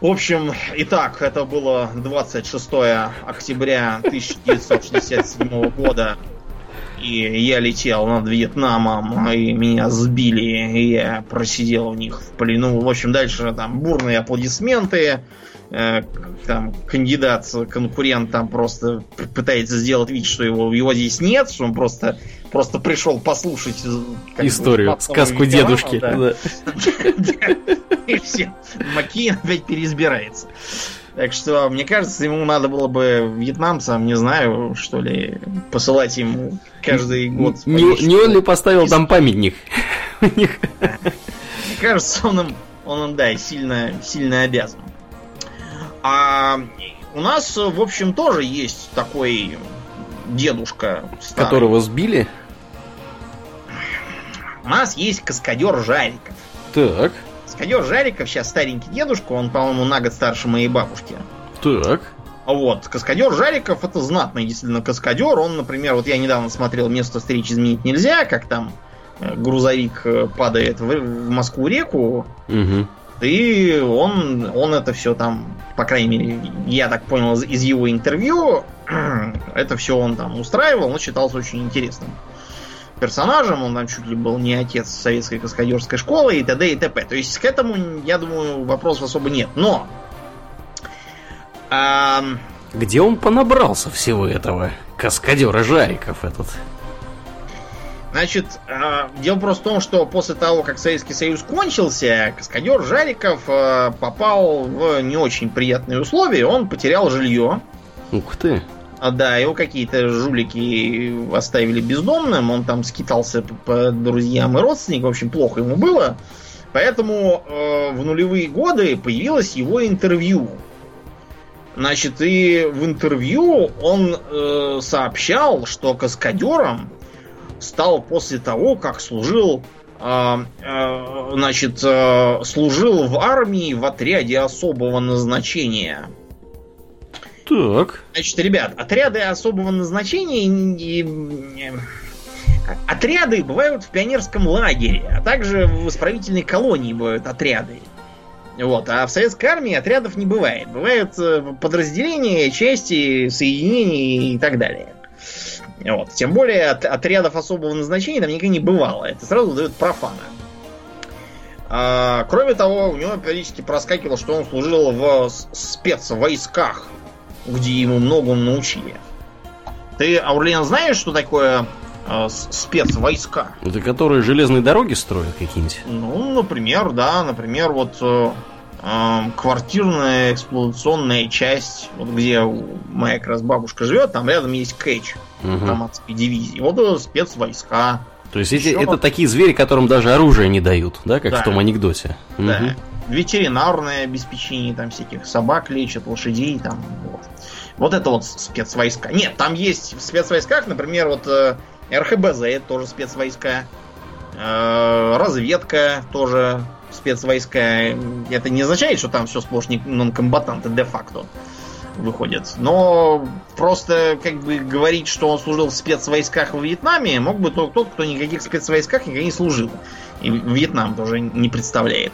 В общем, итак, это было 26 октября 1967 года. И я летел над Вьетнамом, и меня сбили, и я просидел у них в плену. В общем, дальше там бурные аплодисменты. Э, Там кандидат, конкурент там просто пытается сделать вид, что его, его здесь нет, что он просто, просто пришел послушать э, Историю, сказку дедушки. И все. Маккейн опять переизбирается. Так что, мне кажется, ему надо было бы вьетнамцам, не знаю, что ли, посылать ему каждый год. Не, не он ли поставил там памятник? Мне кажется, он им, он им, да, сильно, сильно обязан. А у нас, в общем, тоже есть такой дедушка старый. Которого сбили? У нас есть каскадер Жариков. Так, Каскадер Жариков сейчас старенький дедушка, он, по-моему, на год старше моей бабушки. так. Вот, каскадер Жариков это знатный действительно каскадер. Он, например, вот я недавно смотрел «Место встречи изменить нельзя», как там э, грузовик э, падает в, Москву-реку, Мгм. и он, он это все там, по крайней мере, я так понял из, из его интервью, это все он там устраивал, он считался очень интересным персонажем, он там чуть ли был не отец советской каскадерской школы и т.д. и т.п. То есть к этому, я думаю, вопросов особо нет. Но ам, Где он понабрался всего этого? Каскадера Жариков этот. Значит, э, дело просто в том, что после того, как Советский Союз кончился, каскадер Жариков э, попал в не очень приятные условия. Он потерял жилье. Ух ты. А, Да, его какие-то жулики оставили бездомным. Он там скитался по, по друзьям и родственникам. В общем, плохо ему было. Поэтому э, в нулевые годы появилось его интервью. Значит, и в интервью он э, сообщал, что каскадером стал после того, как служил, э, э, значит, э, служил в армии в отряде особого назначения. Так. Значит, ребят, отряды особого назначения и- и- отряды бывают в пионерском лагере, а также в исправительной колонии бывают отряды. Вот, а в советской армии отрядов не бывает. Бывают э, подразделения, части, соединения и так далее. Вот. Тем более от- отрядов особого назначения там никогда не бывало. Это сразу дает профана. А, кроме того, у него периодически проскакивало, что он служил в спецвойсках, где ему многому научили. Ты, Аурлиан, знаешь, что такое э, спецвойска? Это которые железные дороги строят какие-нибудь? Ну, например, да, например, вот э, э, квартирная эксплуатационная часть, вот где моя как раз бабушка живет, там рядом есть Кэч угу. автоматской дивизии. Вот это спецвойска. То есть эти, это такие звери, которым даже оружие не дают, да, как да. в том анекдоте. Да. Угу. Ветеринарное обеспечение, там всяких собак лечат, лошадей, там, вот. Вот это вот спецвойска. Нет, там есть в спецвойсках, например, вот э, РХБЗ, это тоже спецвойска. Э, разведка тоже спецвойска. Это не означает, что там все сплошь нонкомбатанты де-факто выходят. Но просто как бы говорить, что он служил в спецвойсках в Вьетнаме, мог бы только тот, кто никаких спецвойсках никогда не служил. И Вьетнам тоже не представляет.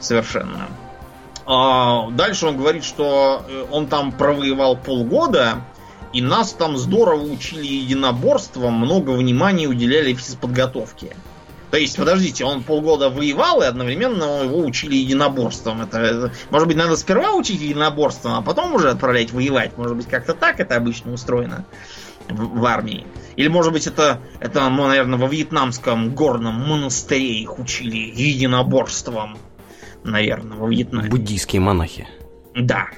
Совершенно. А дальше он говорит, что э, он там провоевал полгода, и нас там здорово учили единоборством, много внимания уделяли физподготовке. То есть, подождите, он полгода воевал, и одновременно его учили единоборством. Это, это, может быть, надо сперва учить единоборством, а потом уже отправлять воевать. Может быть, как-то так это обычно устроено в, в армии. Или, может быть, это, это, ну, наверное, во вьетнамском горном монастыре их учили единоборством. Наверное, во Вьетнаме. Буддийские монахи. Да.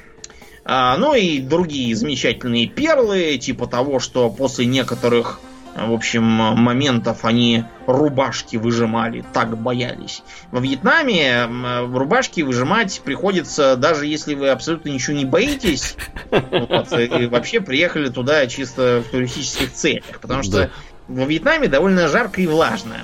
А, ну и другие замечательные перлы, типа того, что после некоторых в общем, моментов они рубашки выжимали, так боялись. Во Вьетнаме рубашки выжимать приходится, даже если вы абсолютно ничего не боитесь, вот, и вообще приехали туда чисто в туристических целях, потому что да. во Вьетнаме довольно жарко и влажно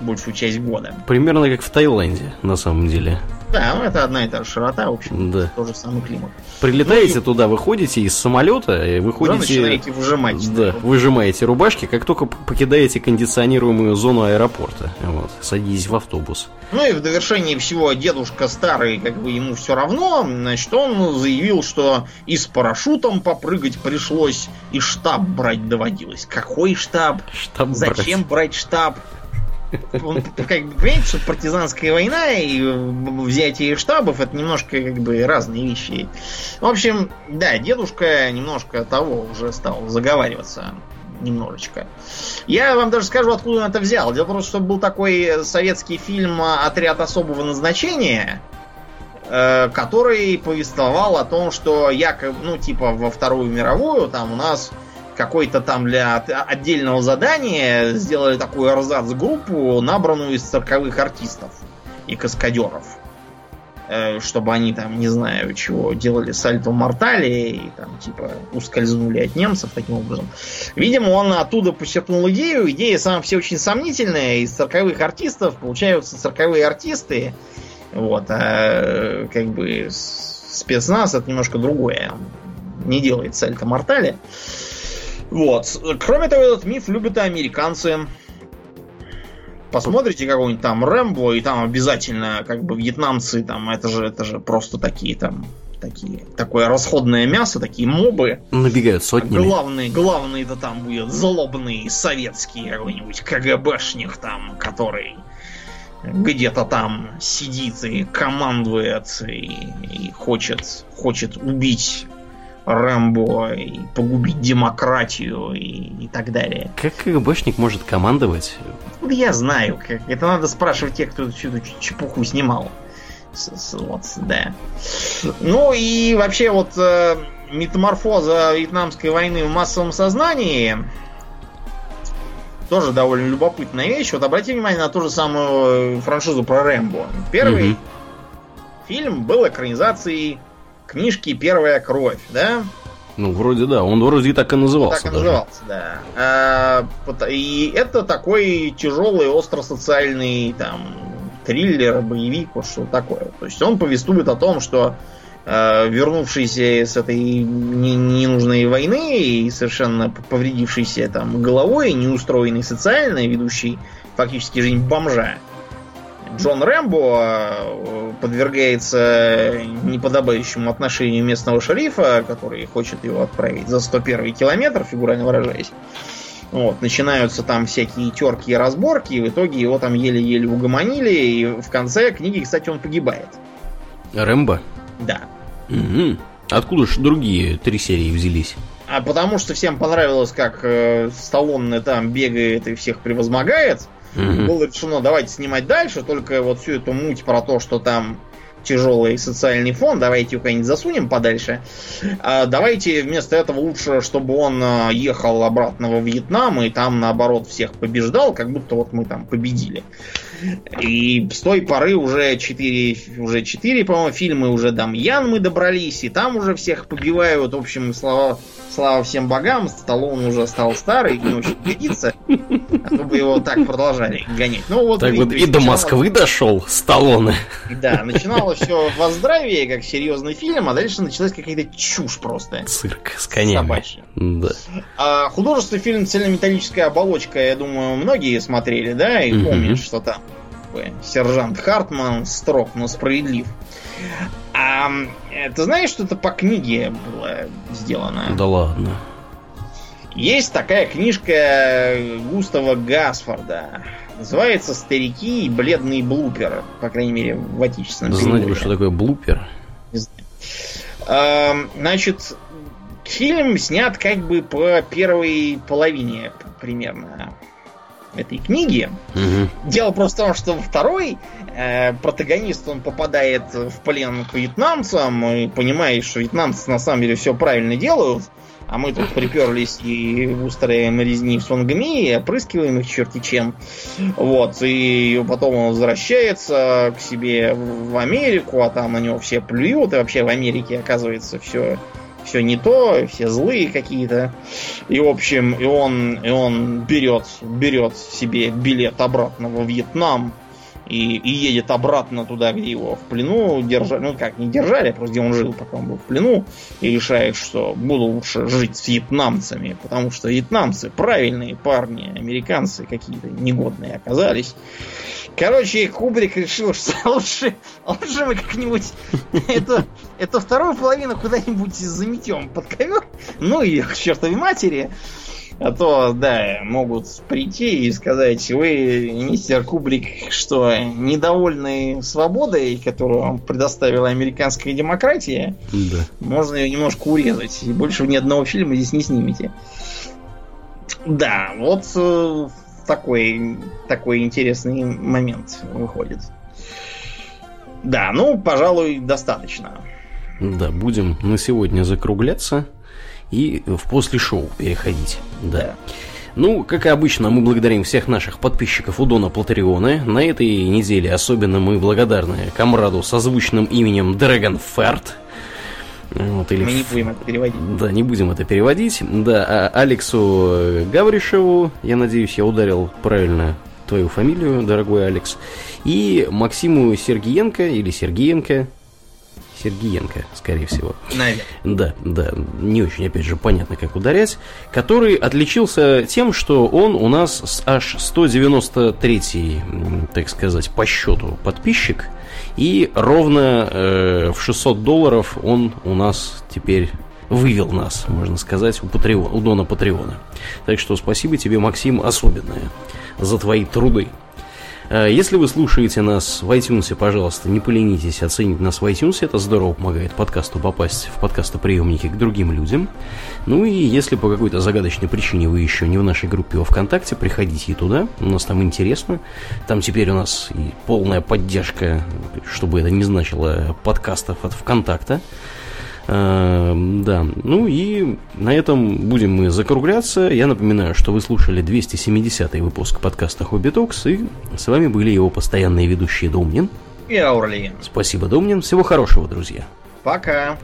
большую часть года. Примерно как в Таиланде, на самом деле. Да, ну это одна и та же широта, в общем, да. тот же самый климат. Прилетаете ну, туда, выходите из самолета, и выходите... начинаете выжимать. Да, выжимаете рубашки, как только покидаете кондиционируемую зону аэропорта. Вот, садитесь в автобус. Ну и в довершении всего дедушка старый, как бы ему все равно, значит, он заявил, что и с парашютом попрыгать пришлось, и штаб брать доводилось. Какой штаб? Штаб Зачем брать, брать штаб? Он, как бы, понимаете, что партизанская война и взятие штабов это немножко как бы разные вещи. В общем, да, дедушка немножко того уже стал заговариваться немножечко. Я вам даже скажу, откуда он это взял. Дело в том, что был такой советский фильм «Отряд особого назначения», э, который повествовал о том, что якобы, ну, типа, во Вторую мировую там у нас какой-то там для отдельного задания сделали такую эрзац-группу, набранную из цирковых артистов и каскадеров. Э, чтобы они там, не знаю чего, делали сальто мортали и там, типа, ускользнули от немцев таким образом. Видимо, он оттуда почерпнул идею. Идея сама все очень сомнительная. Из цирковых артистов получаются цирковые артисты. Вот, а как бы спецназ это немножко другое. Не делает сальто мортали. Вот. Кроме того, этот миф любят и американцы. Посмотрите какой-нибудь там Рэмбо, и там обязательно как бы вьетнамцы, там это же, это же просто такие там такие, такое расходное мясо, такие мобы. Набегают сотнями. Главный, главный это там будет злобный советский какой-нибудь КГБшник там, который где-то там сидит и командует и, и хочет, хочет убить Рэмбо, и погубить демократию и, и так далее. Как КГБшник может командовать? Вот я знаю, как. Это надо спрашивать тех, кто всю эту чепуху снимал. Вот, да. Ну и вообще вот э, метаморфоза вьетнамской войны в массовом сознании тоже довольно любопытная вещь. Вот обратите внимание на ту же самую франшизу про Рэмбо. Первый mm-hmm. фильм был экранизацией книжки «Первая кровь», да? Ну, вроде да, он вроде так и назывался. Так и назывался, да. А, и это такой тяжелый, остро-социальный там триллер, боевик, вот что такое. То есть он повествует о том, что э, вернувшийся с этой ненужной войны и совершенно повредившийся там головой, неустроенный социально, ведущий фактически жизнь бомжа, Джон Рэмбо э, подвергается неподобающему отношению местного шерифа, который хочет его отправить за 101 километр, фигурально выражаясь. Вот, начинаются там всякие терки и разборки, и в итоге его там еле-еле угомонили, и в конце книги, кстати, он погибает. Рэмбо? Да. Угу. Откуда же другие три серии взялись? А потому что всем понравилось, как э, Сталлоне там бегает и всех превозмогает. Угу. Было решено, давайте снимать дальше, только вот всю эту муть про то, что там тяжелый социальный фон, давайте его куда-нибудь засунем подальше. А давайте вместо этого лучше, чтобы он а, ехал обратно во Вьетнам и там, наоборот, всех побеждал, как будто вот мы там победили. И с той поры уже четыре, уже четыре, по-моему, фильмы уже Дамьян мы добрались, и там уже всех побивают. В общем, слава, слава всем богам, Сталлоне уже стал старый, не очень годится, а то бы его так продолжали гонять. Ну, вот, так вот и до Москвы дошел Сталлоне. Да, начиналось все во здравии, как серьезный фильм, а дальше началась какая-то чушь просто. Цирк с конями. Собачья. Да. А художественный фильм «Цельнометаллическая оболочка», я думаю, многие смотрели, да, и помнят, что там сержант Хартман строг, но справедлив. А ты знаешь, что это по книге было сделано? Да ладно. Есть такая книжка Густава Гасфорда. Называется «Старики и бледный блупер». По крайней мере, в отечественном Знаете вы, что такое блупер? Не знаю. А, значит, фильм снят как бы по первой половине примерно этой книги. Угу. Дело просто в том, что второй э, протагонист он попадает в плен к вьетнамцам и понимает, что вьетнамцы на самом деле все правильно делают, а мы тут приперлись и устраиваем резни в Сонгами, и опрыскиваем их черти чем. Вот, и потом он возвращается к себе в Америку, а там на него все плюют, и вообще в Америке оказывается все все не то, все злые какие-то. И, в общем, и он, и он берет, берет себе билет обратно во Вьетнам и, и едет обратно туда, где его в плену держали. Ну, как, не держали, просто где он жил, пока он был в плену. И решает, что буду лучше жить с вьетнамцами, потому что вьетнамцы правильные парни, американцы какие-то негодные оказались. Короче, Кубрик решил, что лучше, лучше мы как-нибудь эту, эту вторую половину куда-нибудь заметем под ковер. Ну и к чертовой матери. А то, да, могут прийти и сказать, вы, мистер Кубрик, что недовольны свободой, которую вам предоставила американская демократия, да. можно ее немножко урезать. И больше ни одного фильма здесь не снимете. Да, вот э, такой, такой интересный момент выходит. Да, ну, пожалуй, достаточно. Да, будем на сегодня закругляться и в после шоу переходить. Да. Ну, как и обычно, мы благодарим всех наших подписчиков у Дона Платариона. На этой неделе особенно мы благодарны комраду со звучным именем Fert. Вот, или... Мы не будем это переводить. Да, не будем это переводить. Да, а Алексу Гавришеву, я надеюсь, я ударил правильно твою фамилию, дорогой Алекс. И Максиму Сергиенко или Сергиенко, Сергиенко, скорее всего. Наверное. Да, да, не очень, опять же, понятно, как ударять. Который отличился тем, что он у нас аж 193, так сказать, по счету подписчик. И ровно э, в 600 долларов он у нас теперь вывел нас, можно сказать, у, Патреона, у Дона Патреона. Так что спасибо тебе, Максим, особенное за твои труды. Э, если вы слушаете нас в iTunes, пожалуйста, не поленитесь оценить нас в iTunes. Это здорово помогает подкасту попасть в подкастоприемники к другим людям. Ну и если по какой-то загадочной причине вы еще не в нашей группе во ВКонтакте, приходите туда. У нас там интересно. Там теперь у нас и полная поддержка, чтобы это не значило, подкастов от ВКонтакта. Эм, да, ну и на этом будем мы закругляться. Я напоминаю, что вы слушали 270 выпуск подкаста Хобби Токс, и с вами были его постоянные ведущие Домнин и Аурлиен. Спасибо, Домнин. Всего хорошего, друзья. Пока.